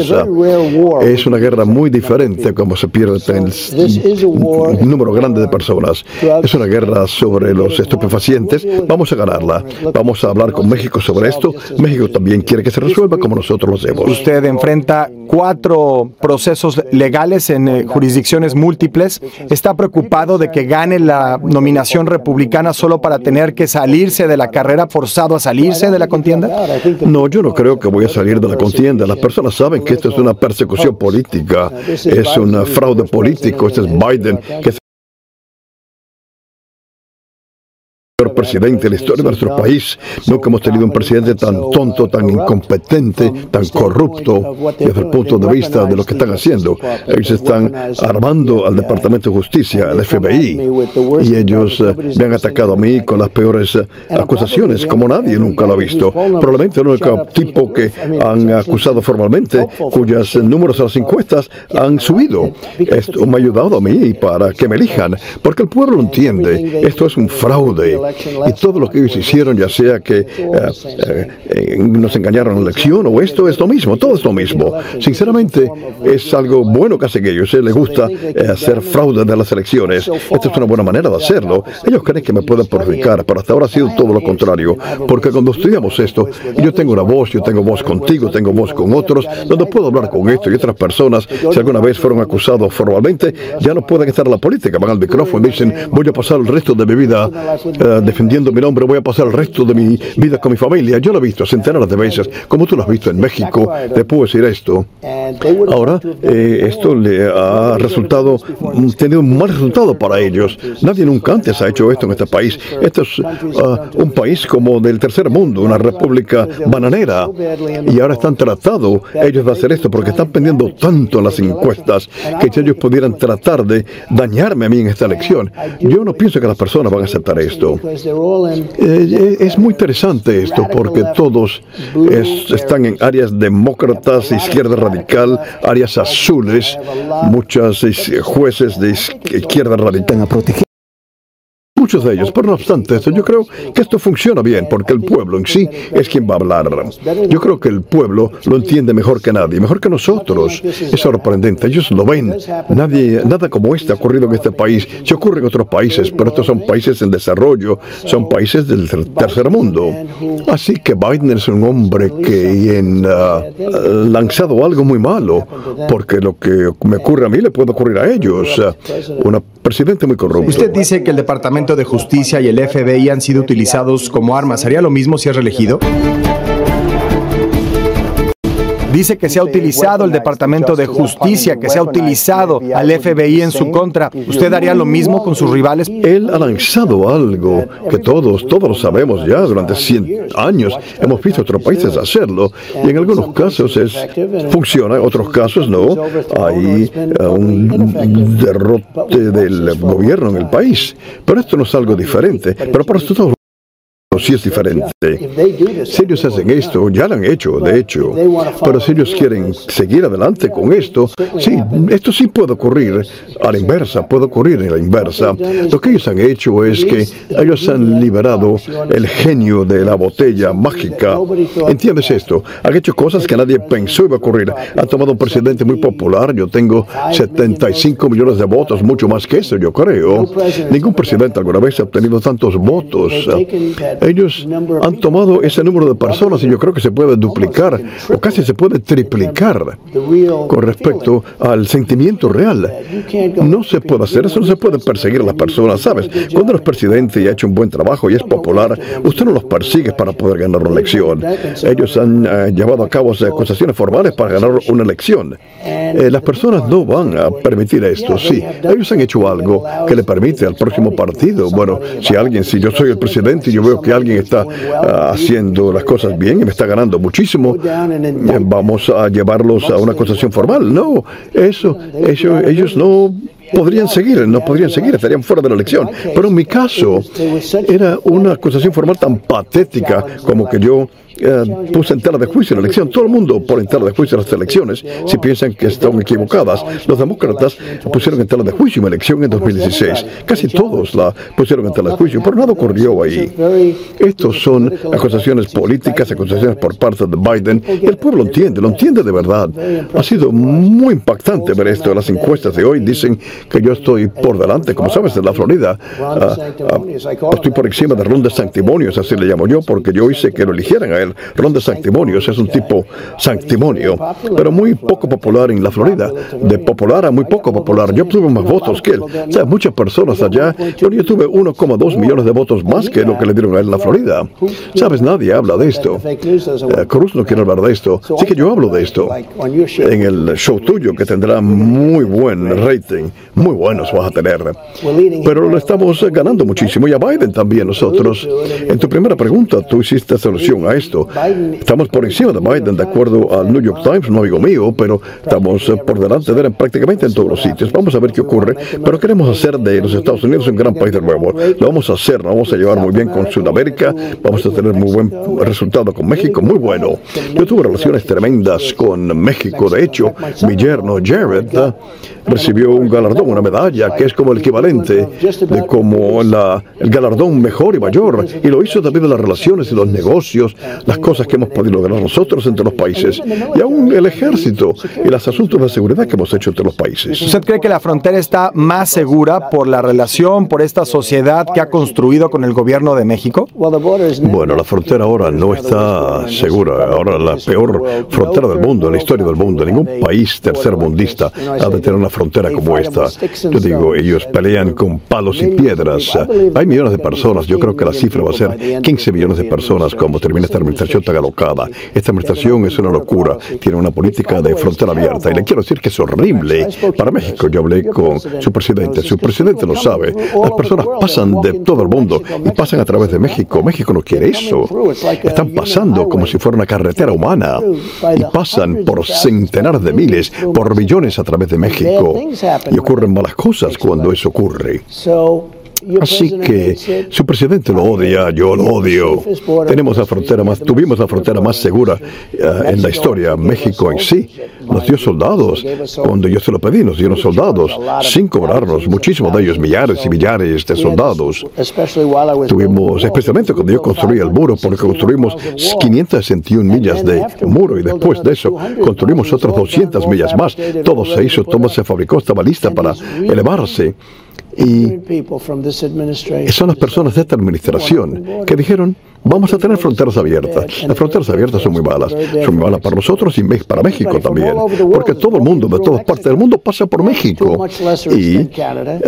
Es una guerra muy diferente como se pierde el número grande de personas. Es una guerra sobre los estupefacientes. Vamos a ganarla. Vamos a hablar con México sobre esto. México también quiere que se resuelva como nosotros lo hacemos. Usted enfrenta cuatro procesos legales en eh, jurisdicciones múltiples. ¿Está preocupado de que gane la nominación republicana solo para tener que salirse de la carrera, forzado a salirse de la contienda? No, yo no creo que voy a salir de la contienda. Las personas saben que esto es una persecución política, es un fraude político. Este es Biden que presidente de la historia de nuestro país. Nunca hemos tenido un presidente tan tonto, tan incompetente, tan corrupto desde el punto de vista de lo que están haciendo. Ellos están armando al Departamento de Justicia, al FBI, y ellos eh, me han atacado a mí con las peores eh, acusaciones, como nadie nunca lo ha visto. Probablemente el único tipo que han acusado formalmente, cuyos números a las encuestas han subido. Esto me ha ayudado a mí para que me elijan, porque el pueblo entiende, esto es un fraude Y todo lo que ellos hicieron, ya sea que eh, eh, nos engañaron en la elección o esto es lo mismo, todo es lo mismo. Sinceramente, es algo bueno que hacen ellos. les gusta hacer fraude de las elecciones. Esta es una buena manera de hacerlo. Ellos creen que me pueden perjudicar, pero hasta ahora ha sido todo lo contrario. Porque cuando estudiamos esto, yo tengo una voz, yo tengo voz contigo, tengo voz con otros, donde puedo hablar con esto y otras personas, si alguna vez fueron acusados formalmente, ya no pueden estar en la política. Van al micrófono y dicen, voy a pasar el resto de mi vida defendiendo mi nombre, voy a pasar el resto de mi vida con mi familia. Yo lo he visto centenares de veces, como tú lo has visto en México, te puedo decir esto. Ahora, eh, esto le ha resultado, tenido un mal resultado para ellos. Nadie nunca antes ha hecho esto en este país. Esto es ah, un país como del tercer mundo, una república bananera. Y ahora están tratando ellos de hacer esto porque están pendiendo tanto en las encuestas que si ellos pudieran tratar de dañarme a mí en esta elección. Yo no pienso que las personas van a aceptar esto. Eh, eh, es muy interesante esto porque todos están en áreas demócratas, izquierda radical, áreas azules, muchos jueces de izquierda radical muchos de ellos. Pero no obstante esto, yo creo que esto funciona bien porque el pueblo en sí es quien va a hablar. Yo creo que el pueblo lo entiende mejor que nadie, mejor que nosotros. Es sorprendente, ellos lo ven. Nadie, nada como este ha ocurrido en este país. Se ocurre en otros países, pero estos son países en desarrollo, son países del tercer mundo. Así que Biden es un hombre que ha lanzado algo muy malo, porque lo que me ocurre a mí le puede ocurrir a ellos. Un presidente muy corrupto. Usted dice que el Departamento de Justicia y el FBI han sido utilizados como armas. ¿Haría lo mismo si es reelegido? Dice que se ha utilizado el Departamento de Justicia, que se ha utilizado al FBI en su contra. ¿Usted haría lo mismo con sus rivales? Él ha lanzado algo que todos, todos lo sabemos ya durante 100 años. Hemos visto otros países hacerlo y en algunos casos es, funciona, en otros casos no. Hay eh, un derrote del gobierno en el país. Pero esto no es algo diferente. Pero para todos si es diferente. Si ellos hacen esto, ya lo han hecho, de hecho, pero si ellos quieren seguir adelante con esto, sí, esto sí puede ocurrir a la inversa, puede ocurrir en la inversa. Lo que ellos han hecho es que ellos han liberado el genio de la botella mágica. ¿Entiendes esto? Han hecho cosas que nadie pensó iba a ocurrir. Han tomado un presidente muy popular, yo tengo 75 millones de votos, mucho más que eso, yo creo. Ningún presidente alguna vez ha obtenido tantos votos. Ellos han tomado ese número de personas y yo creo que se puede duplicar o casi se puede triplicar con respecto al sentimiento real. No se puede hacer eso, no se puede perseguir a las personas, ¿sabes? Cuando eres presidente y ha hecho un buen trabajo y es popular, usted no los persigue para poder ganar una elección. Ellos han eh, llevado a cabo acusaciones formales para ganar una elección. Eh, las personas no van a permitir esto, sí. Ellos han hecho algo que le permite al próximo partido. Bueno, si alguien, si yo soy el presidente y yo veo que alguien está ah, haciendo las cosas bien y me está ganando muchísimo, eh, vamos a llevarlos a una acusación formal. No, eso, eso ellos no podrían seguir, no podrían seguir, estarían fuera de la elección. Pero en mi caso, era una acusación formal tan patética como que yo eh, puse en tela de juicio la elección. Todo el mundo pone en tela de juicio las elecciones si piensan que están equivocadas. Los demócratas pusieron en tela de juicio mi elección en 2016. Casi todos la pusieron en tela de juicio, pero nada ocurrió ahí. Estos son acusaciones políticas, acusaciones por parte de Biden. El pueblo lo entiende, lo entiende de verdad. Ha sido muy impactante ver esto. Las encuestas de hoy dicen que yo estoy por delante, como sabes, de la Florida. Ah, ah, estoy por encima de Ron de Sanctimonios, así le llamo yo, porque yo hice que lo eligieran a él. Ron de Sanctimonios es un tipo sanctimonio, pero muy poco popular en la Florida. De popular a muy poco popular. Yo tuve más votos que él. O sea, muchas personas allá, pero yo tuve 1,2 millones de votos más que lo que le dieron a él en la Florida. Sabes, nadie habla de esto. Eh, Cruz no quiere hablar de esto. Sí que yo hablo de esto. En el show tuyo, que tendrá muy buen rating, muy buenos vas a tener. Pero lo estamos ganando muchísimo y a Biden también nosotros. En tu primera pregunta, tú hiciste solución a esto. Estamos por encima de Biden, de acuerdo al New York Times, un amigo mío, pero estamos eh, por delante de él prácticamente en todos los sitios. Vamos a ver qué ocurre, pero queremos hacer de los Estados Unidos un gran país de nuevo. Lo vamos a hacer, lo vamos a llevar muy bien con Sudamérica, vamos a tener muy buen resultado con México, muy bueno. Yo tuve relaciones tremendas con México, de hecho, mi yerno Jared recibió un galardón, una medalla, que es como el equivalente de como la, el galardón mejor y mayor. Y lo hizo también de las relaciones y los negocios, las cosas que hemos podido lograr nosotros entre los países. Y aún el ejército y los asuntos de seguridad que hemos hecho entre los países. ¿Usted cree que la frontera está más segura por la relación, por esta sociedad que ha construido con el gobierno de México? Bueno, la frontera ahora no está segura. Ahora la peor frontera del mundo, en la historia del mundo. Ningún país tercermundista ha de tener una frontera como esta. Yo digo, ellos pelean con palos y piedras. Hay millones de personas. Yo creo que la cifra va a ser 15 millones de personas como termina esta administración tan alocada. Esta administración es una locura. Tiene una política de frontera abierta. Y le quiero decir que es horrible para México. Yo hablé con su presidente. Su presidente lo sabe. Las personas pasan de todo el mundo y pasan a través de México. México no quiere eso. Están pasando como si fuera una carretera humana y pasan por centenares de miles, por millones a través de México. Y ocurren malas cosas cuando eso ocurre. Así que su presidente lo odia, yo lo odio. Tenemos la frontera más, tuvimos la frontera más segura eh, en la historia. México en sí nos dio soldados. Cuando yo se lo pedí, nos dieron soldados, sin cobrarnos, muchísimos de ellos, millares y millares de soldados. Tuvimos, especialmente cuando yo construí el muro, porque construimos 561 millas de muro y después de eso construimos otras 200 millas más. Todo se hizo, todo se fabricó, estaba lista para elevarse. Y son las personas de esta administración que dijeron, Vamos a tener fronteras abiertas. Las fronteras abiertas son muy malas. Son muy malas para nosotros y para México también. Porque todo el mundo, de todas partes del mundo, pasa por México. Y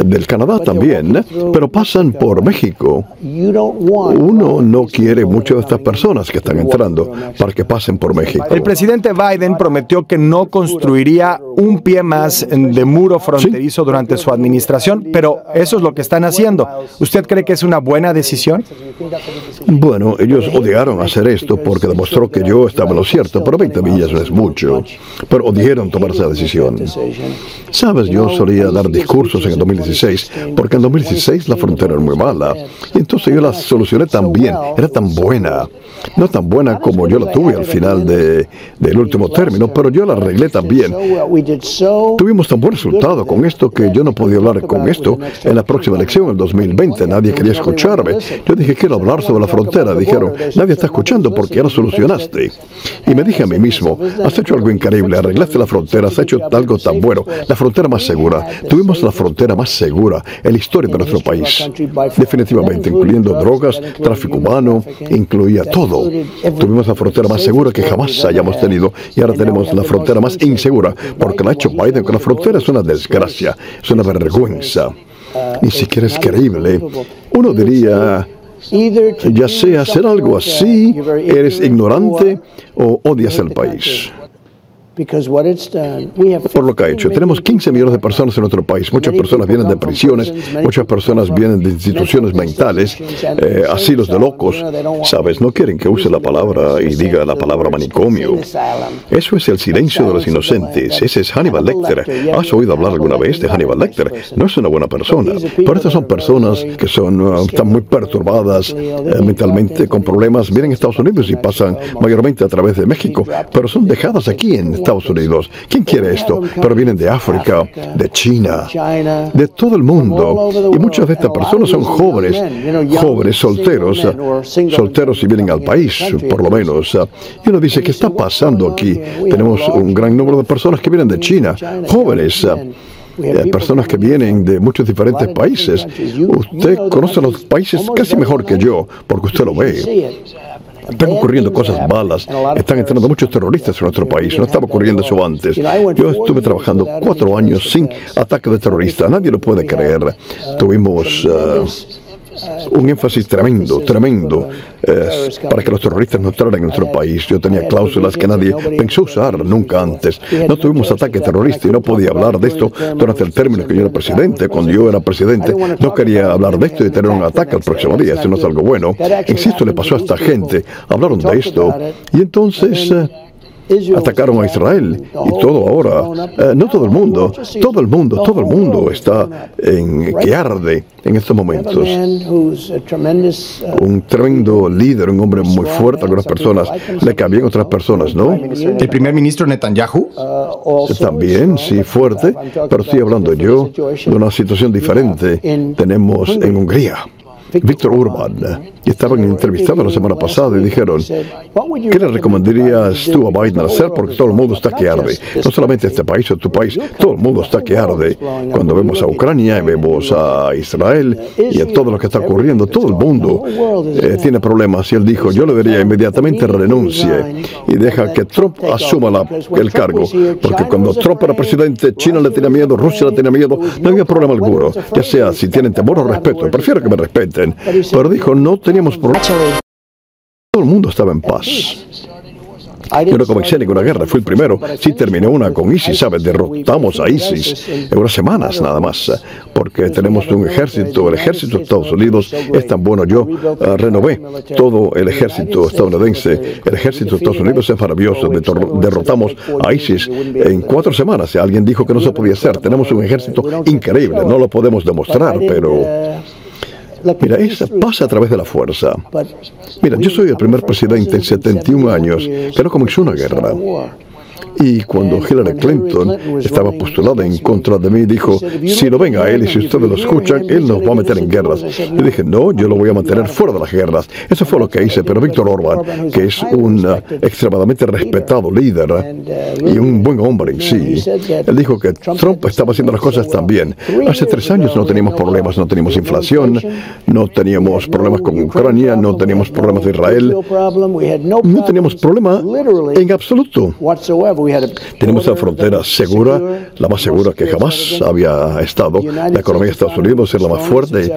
del Canadá también, pero pasan por México. Uno no quiere mucho de estas personas que están entrando para que pasen por México. El presidente Biden prometió que no construiría un pie más de muro fronterizo durante su administración, pero eso es lo que están haciendo. ¿Usted cree que es una buena decisión? Bueno, ellos odiaron hacer esto porque demostró que yo estaba en lo cierto, pero 20 millas no es mucho. Pero odiaron tomar esa decisión. Sabes, yo solía dar discursos en el 2016 porque en 2016 la frontera era muy mala. Y entonces yo la solucioné tan bien, era tan buena. No tan buena como yo la tuve al final de, del último término, pero yo la arreglé tan bien. Tuvimos tan buen resultado con esto que yo no podía hablar con esto en la próxima elección, en el 2020. Nadie quería escucharme. Yo dije, quiero hablar sobre la frontera dijeron, nadie está escuchando porque ya lo solucionaste. Y me dije a mí mismo, has hecho algo increíble, arreglaste la frontera, has hecho algo tan bueno, la frontera más segura. Tuvimos la frontera más segura en la historia de nuestro país. Definitivamente, incluyendo drogas, tráfico humano, incluía todo. Tuvimos la frontera más segura que jamás hayamos tenido y ahora tenemos la frontera más insegura porque la ha hecho Biden con la frontera es una desgracia, es una vergüenza. Ni siquiera es creíble. Uno diría, ya sea hacer algo así, eres ignorante o odias el país por lo que ha hecho. Tenemos 15 millones de personas en nuestro país. Muchas personas vienen de prisiones, muchas personas vienen de instituciones mentales, eh, asilos de locos. Sabes, no quieren que use la palabra y diga la palabra manicomio. Eso es el silencio de los inocentes. Ese es Hannibal Lecter. ¿Has oído hablar alguna vez de Hannibal Lecter? No es una buena persona. Pero estas son personas que son, uh, están muy perturbadas eh, mentalmente, con problemas. Vienen a Estados Unidos y pasan mayormente a través de México, pero son dejadas aquí en Estados Unidos. ¿Quién quiere esto? Pero vienen de África, de China, de todo el mundo. Y muchas de estas personas son jóvenes, jóvenes solteros, solteros y vienen al país, por lo menos. Y uno dice, ¿qué está pasando aquí? Tenemos un gran número de personas que vienen de China, jóvenes. Eh, personas que vienen de muchos diferentes países. Usted conoce los países casi mejor que yo, porque usted lo ve. Están ocurriendo cosas malas. Están entrando muchos terroristas en nuestro país. No estaba ocurriendo eso antes. Yo estuve trabajando cuatro años sin ataque de terroristas. Nadie lo puede creer. Tuvimos... Uh, un énfasis tremendo, tremendo, eh, para que los terroristas no entraran en nuestro país. Yo tenía cláusulas que nadie pensó usar nunca antes. No tuvimos ataque terrorista y no podía hablar de esto durante el término que yo era presidente. Cuando yo era presidente, no quería hablar de esto y tener un ataque al próximo día. Eso no es algo bueno. Insisto, le pasó a esta gente. Hablaron de esto. Y entonces... Eh, atacaron a Israel y todo ahora, eh, no todo el mundo, todo el mundo, todo el mundo está en que arde en estos momentos. Un tremendo líder, un hombre muy fuerte, algunas personas le cambian otras personas, ¿no? El primer ministro Netanyahu. También, sí, fuerte, pero estoy hablando yo de una situación diferente. Tenemos en Hungría. Víctor Urban, estaban entrevistados la semana pasada y dijeron, ¿qué le recomendarías tú a Biden hacer? Porque todo el mundo está que arde. No solamente este país o tu país, todo el mundo está que arde. Cuando vemos a Ucrania y vemos a Israel y a todo lo que está ocurriendo, todo el mundo eh, tiene problemas. Y él dijo, yo le diría inmediatamente renuncie y deja que Trump asuma el cargo. Porque cuando Trump era presidente, China le tenía miedo, Rusia le tenía miedo, no había problema alguno. Ya sea si tienen temor o respeto, prefiero que me respeten. Pero dijo, no teníamos problema. Todo el mundo estaba en paz. Yo no comencé ninguna guerra, fui el primero. Sí terminé una con ISIS, ¿sabes? Derrotamos a ISIS en unas semanas nada más, porque tenemos un ejército, el ejército de Estados Unidos es tan bueno. Yo uh, renové todo el ejército estadounidense. El ejército de Estados Unidos es maravilloso. Derrotamos a ISIS en cuatro semanas. Alguien dijo que no se podía hacer. Tenemos un ejército increíble, no lo podemos demostrar, pero... Mira, eso pasa a través de la fuerza. Mira, yo soy el primer presidente en 71 años que no comenzó una guerra. Y cuando Hillary Clinton estaba postulada en contra de mí, dijo, si lo ven a él y si ustedes lo escuchan, él nos va a meter en guerras. Yo dije, no, yo lo voy a mantener fuera de las guerras. Eso fue lo que hice, pero Víctor Orban, que es un uh, extremadamente respetado líder y un buen hombre en sí, él dijo que Trump estaba haciendo las cosas tan bien. Hace tres años no teníamos problemas, no teníamos inflación, no teníamos problemas con Ucrania, no teníamos problemas de Israel, no teníamos problema en absoluto. Tenemos la frontera segura, la más segura que jamás había estado. La economía de Estados Unidos es la más fuerte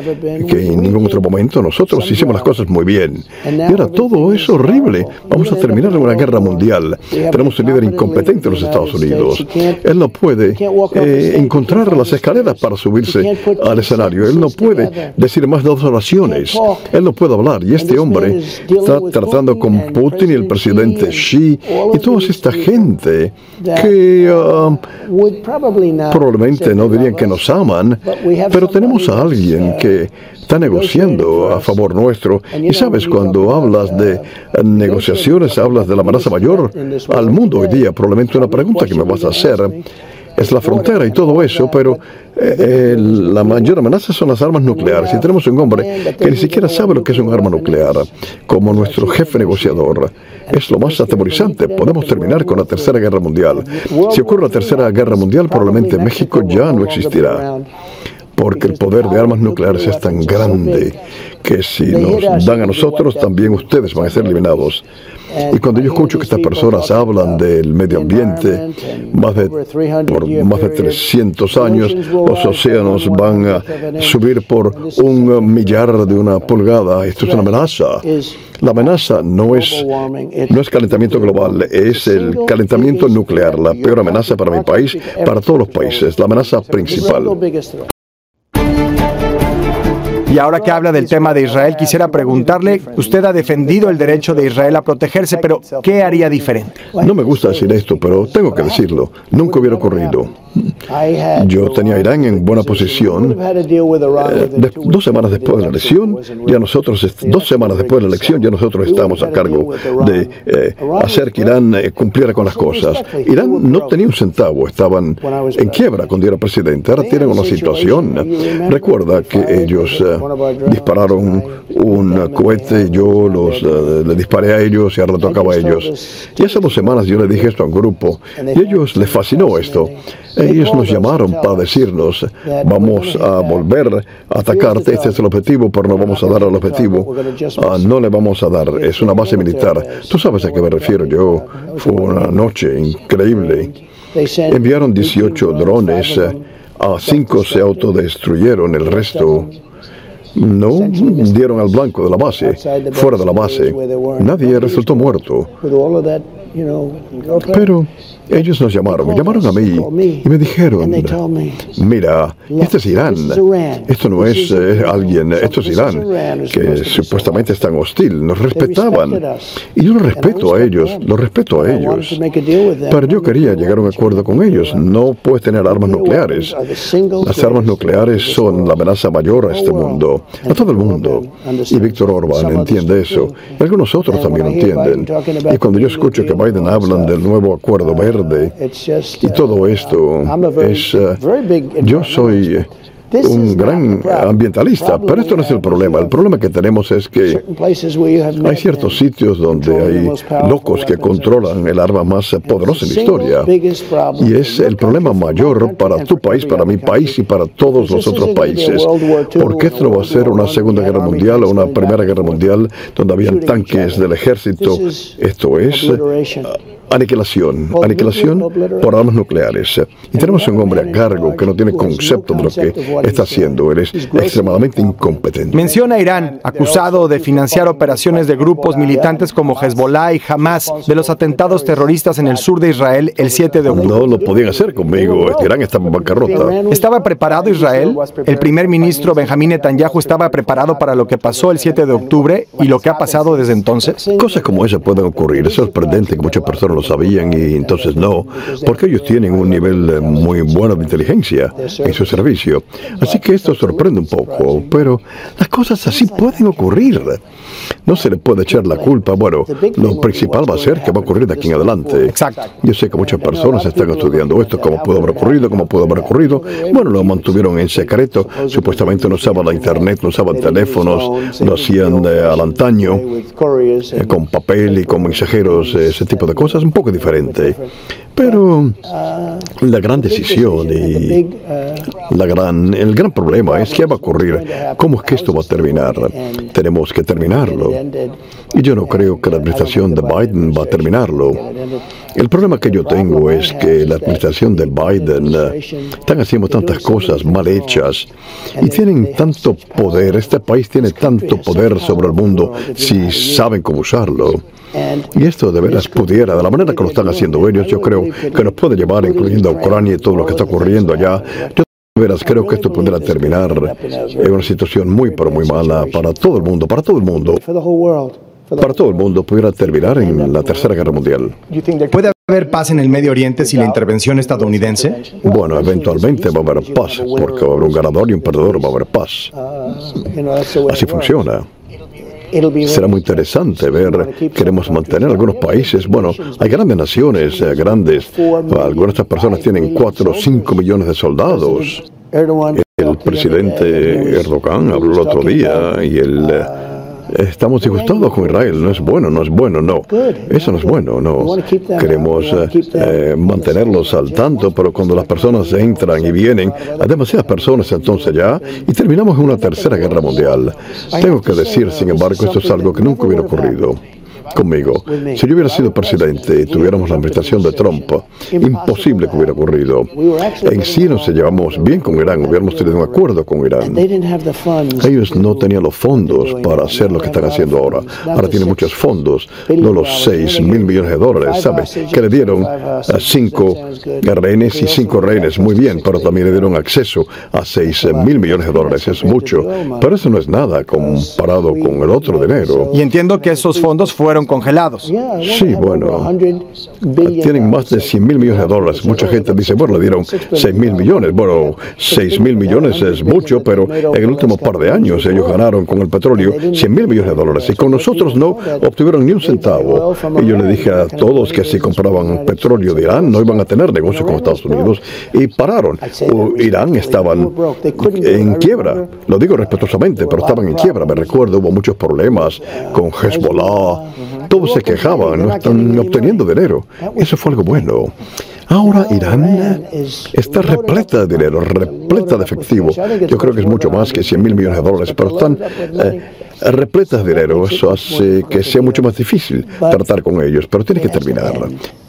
que en ningún otro momento. Nosotros hicimos las cosas muy bien. Y ahora todo es horrible. Vamos a terminar en una guerra mundial. Tenemos un líder incompetente en los Estados Unidos. Él no puede eh, encontrar las escaleras para subirse al escenario. Él no puede decir más de dos oraciones. Él no puede hablar. Y este hombre está tratando con Putin y el presidente Xi y toda esta gente que um, probablemente no dirían que nos aman, pero tenemos a alguien que está negociando a favor nuestro. Y sabes, cuando hablas de negociaciones, hablas de la amenaza mayor al mundo hoy día. Probablemente una pregunta que me vas a hacer es la frontera y todo eso, pero eh, la mayor amenaza son las armas nucleares. Y tenemos un hombre que ni siquiera sabe lo que es un arma nuclear, como nuestro jefe negociador. Es lo más atemorizante. Podemos terminar con la Tercera Guerra Mundial. Si ocurre la Tercera Guerra Mundial, probablemente México ya no existirá porque el poder de armas nucleares es tan grande que si nos dan a nosotros, también ustedes van a ser eliminados. Y cuando yo escucho que estas personas hablan del medio ambiente, más de, por más de 300 años los océanos van a subir por un millar de una pulgada. Esto es una amenaza. La amenaza no es, no es calentamiento global, es el calentamiento nuclear, la peor amenaza para mi país, para todos los países, la amenaza principal. Y ahora que habla del tema de Israel, quisiera preguntarle, usted ha defendido el derecho de Israel a protegerse, pero ¿qué haría diferente? No me gusta decir esto, pero tengo que decirlo. Nunca hubiera ocurrido. Yo tenía a Irán en buena posición. Eh, dos semanas después de la elección, ya nosotros, dos semanas después de la elección, ya nosotros estábamos a cargo de eh, hacer que Irán eh, cumpliera con las cosas. Irán no tenía un centavo, estaban en quiebra cuando era presidente. Ahora tienen una situación. Recuerda que ellos dispararon un cohete, yo los le disparé a ellos y ahora tocaba a ellos. Y hace dos semanas yo le dije esto a un grupo y a ellos les fascinó esto. Ellos nos llamaron para decirnos, vamos a volver a atacarte, este es el objetivo, pero no vamos a dar al objetivo. Ah, no le vamos a dar, es una base militar. Tú sabes a qué me refiero yo. Fue una noche increíble. Enviaron 18 drones, a 5 se autodestruyeron, el resto no dieron al blanco de la base, fuera de la base. Nadie resultó muerto. Pero ellos nos llamaron, me llamaron a mí y me dijeron, mira, este es Irán, esto no es eh, alguien, esto es Irán, que supuestamente es tan hostil, nos respetaban. Y yo lo respeto a ellos, lo respeto a ellos. Pero yo quería llegar a un acuerdo con ellos, no puedes tener armas nucleares. Las armas nucleares son la amenaza mayor a este mundo, a todo el mundo. Y Víctor Orban entiende eso, y algunos otros también entienden. Y cuando yo escucho que Biden hablan del nuevo acuerdo verde, y todo esto es... Eh, yo soy un gran ambientalista, pero esto no es el problema. El problema que tenemos es que hay ciertos sitios donde hay locos que controlan el arma más poderosa en la historia. Y es el problema mayor para tu país, para mi país y para todos los otros países. Porque esto no va a ser una Segunda Guerra Mundial o una Primera Guerra Mundial donde habían tanques del ejército. Esto es aniquilación, aniquilación por armas nucleares. Y tenemos un hombre a cargo que no tiene concepto de lo que está haciendo. Él es extremadamente incompetente. Menciona a Irán, acusado de financiar operaciones de grupos militantes como Hezbollah y Hamas de los atentados terroristas en el sur de Israel el 7 de octubre. No lo podían hacer conmigo. Irán estaba en bancarrota. ¿Estaba preparado Israel? El primer ministro Benjamín Netanyahu estaba preparado para lo que pasó el 7 de octubre y lo que ha pasado desde entonces. Cosas como esas pueden ocurrir. Es sorprendente que muchas personas lo sabían y entonces no, porque ellos tienen un nivel eh, muy bueno de inteligencia en su servicio. Así que esto sorprende un poco, pero las cosas así pueden ocurrir. No se le puede echar la culpa. Bueno, lo principal va a ser que va a ocurrir de aquí en adelante. Exacto. Yo sé que muchas personas están estudiando esto, cómo pudo haber ocurrido, cómo pudo haber ocurrido. Bueno, lo mantuvieron en secreto. Supuestamente no usaban la internet, no usaban teléfonos, lo hacían eh, al antaño, eh, con papel y con mensajeros, ese tipo de cosas un poco diferente. Pero la gran decisión y la gran, el gran problema es qué va a ocurrir, cómo es que esto va a terminar. Tenemos que terminarlo. Y yo no creo que la administración de Biden va a terminarlo. El problema que yo tengo es que la administración de Biden eh, están haciendo tantas cosas mal hechas y tienen tanto poder, este país tiene tanto poder sobre el mundo si saben cómo usarlo. Y esto de veras pudiera, de la manera que lo están haciendo ellos, yo creo que nos puede llevar, incluyendo a Ucrania y todo lo que está ocurriendo allá. Yo de veras creo que esto pudiera terminar en una situación muy, pero muy mala para todo el mundo, para todo el mundo. Para todo el mundo pudiera terminar en la Tercera Guerra Mundial. ¿Puede haber paz en el Medio Oriente sin la intervención estadounidense? Bueno, eventualmente va a haber paz, porque va a haber un ganador y un perdedor, va a haber paz. Así funciona. Será muy interesante ver, queremos mantener algunos países, bueno, hay grandes naciones, eh, grandes, algunas de estas personas tienen 4 o 5 millones de soldados. El presidente Erdogan habló el otro día y el estamos disgustados con Israel. No es bueno, no es bueno, no. Eso no es bueno, no. Queremos eh, eh, mantenerlos al tanto, pero cuando las personas entran y vienen, hay demasiadas personas entonces ya, y terminamos en una tercera guerra mundial. Tengo que decir, sin embargo, esto es algo que nunca hubiera ocurrido conmigo. Si yo hubiera sido presidente y tuviéramos la administración de Trump, imposible que hubiera ocurrido. En sí nos llevamos bien con Irán, hubiéramos tenido un acuerdo con Irán. Ellos no tenían los fondos para hacer lo que están haciendo ahora. Ahora tienen muchos fondos, no los 6 mil millones de dólares, ¿sabes? Que le dieron a cinco rehenes y cinco rehenes, muy bien, pero también le dieron acceso a 6 mil millones de dólares, es mucho. Pero eso no es nada comparado con el otro dinero. Y entiendo que esos fondos fueron congelados. Sí, bueno, tienen más de 100 mil millones de dólares. Mucha gente dice, bueno, le dieron 6 mil millones. Bueno, 6 mil millones es mucho, pero en el último par de años ellos ganaron con el petróleo 100 mil millones de dólares. Y con nosotros no obtuvieron ni un centavo. Y yo le dije a todos que si compraban petróleo de Irán no iban a tener negocio con Estados Unidos. Y pararon. Irán estaban en quiebra. Lo digo respetuosamente, pero estaban en quiebra. Me recuerdo, hubo muchos problemas con Hezbollah todos se quejaban, no están obteniendo dinero. Eso fue algo bueno. Ahora Irán está repleta de dinero, repleta de efectivo. Yo creo que es mucho más que 100 mil millones de dólares, pero están eh, repletas de dinero. Eso hace que sea mucho más difícil tratar con ellos, pero tiene que terminar.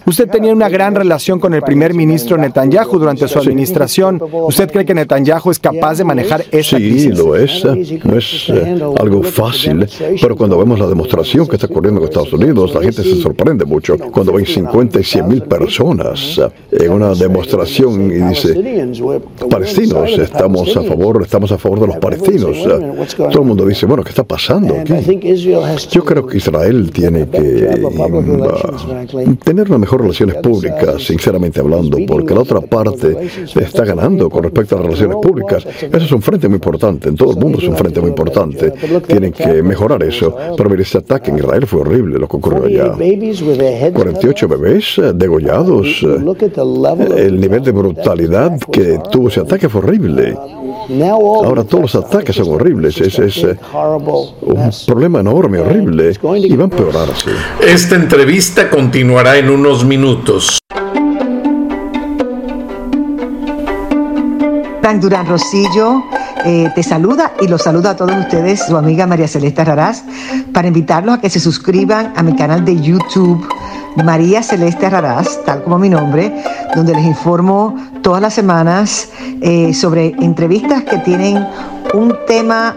Usted tenía una gran relación con el primer ministro Netanyahu durante su administración. ¿Usted cree que Netanyahu es capaz de manejar esta sí, lo es. No es eh, algo fácil, pero cuando vemos la demostración que está ocurriendo en Estados Unidos, la gente se sorprende mucho. Cuando ven 50 y 100 mil personas en una demostración y dice, palestinos, estamos a favor, estamos a favor de los palestinos. Todo el mundo dice, bueno, ¿qué está pasando aquí? Yo creo que Israel tiene que tener unas relaciones públicas, sinceramente hablando, porque la otra parte está ganando con respecto a las relaciones públicas. Eso es un frente muy importante, en todo el mundo es un frente muy importante. Tienen que mejorar eso. Pero mire, este ataque en Israel fue horrible lo que ocurrió allá. 48 bebés degollados. El nivel de brutalidad que tuvo ese ataque fue horrible. Ahora todos los ataques son horribles. Es, es eh, un problema enorme, horrible. Y va a empeorar así. Esta entrevista continuará en unos minutos. Durán Rosillo eh, te saluda y los saluda a todos ustedes, su amiga María Celeste Raraz, para invitarlos a que se suscriban a mi canal de YouTube María Celeste Raraz, tal como mi nombre, donde les informo todas las semanas eh, sobre entrevistas que tienen un tema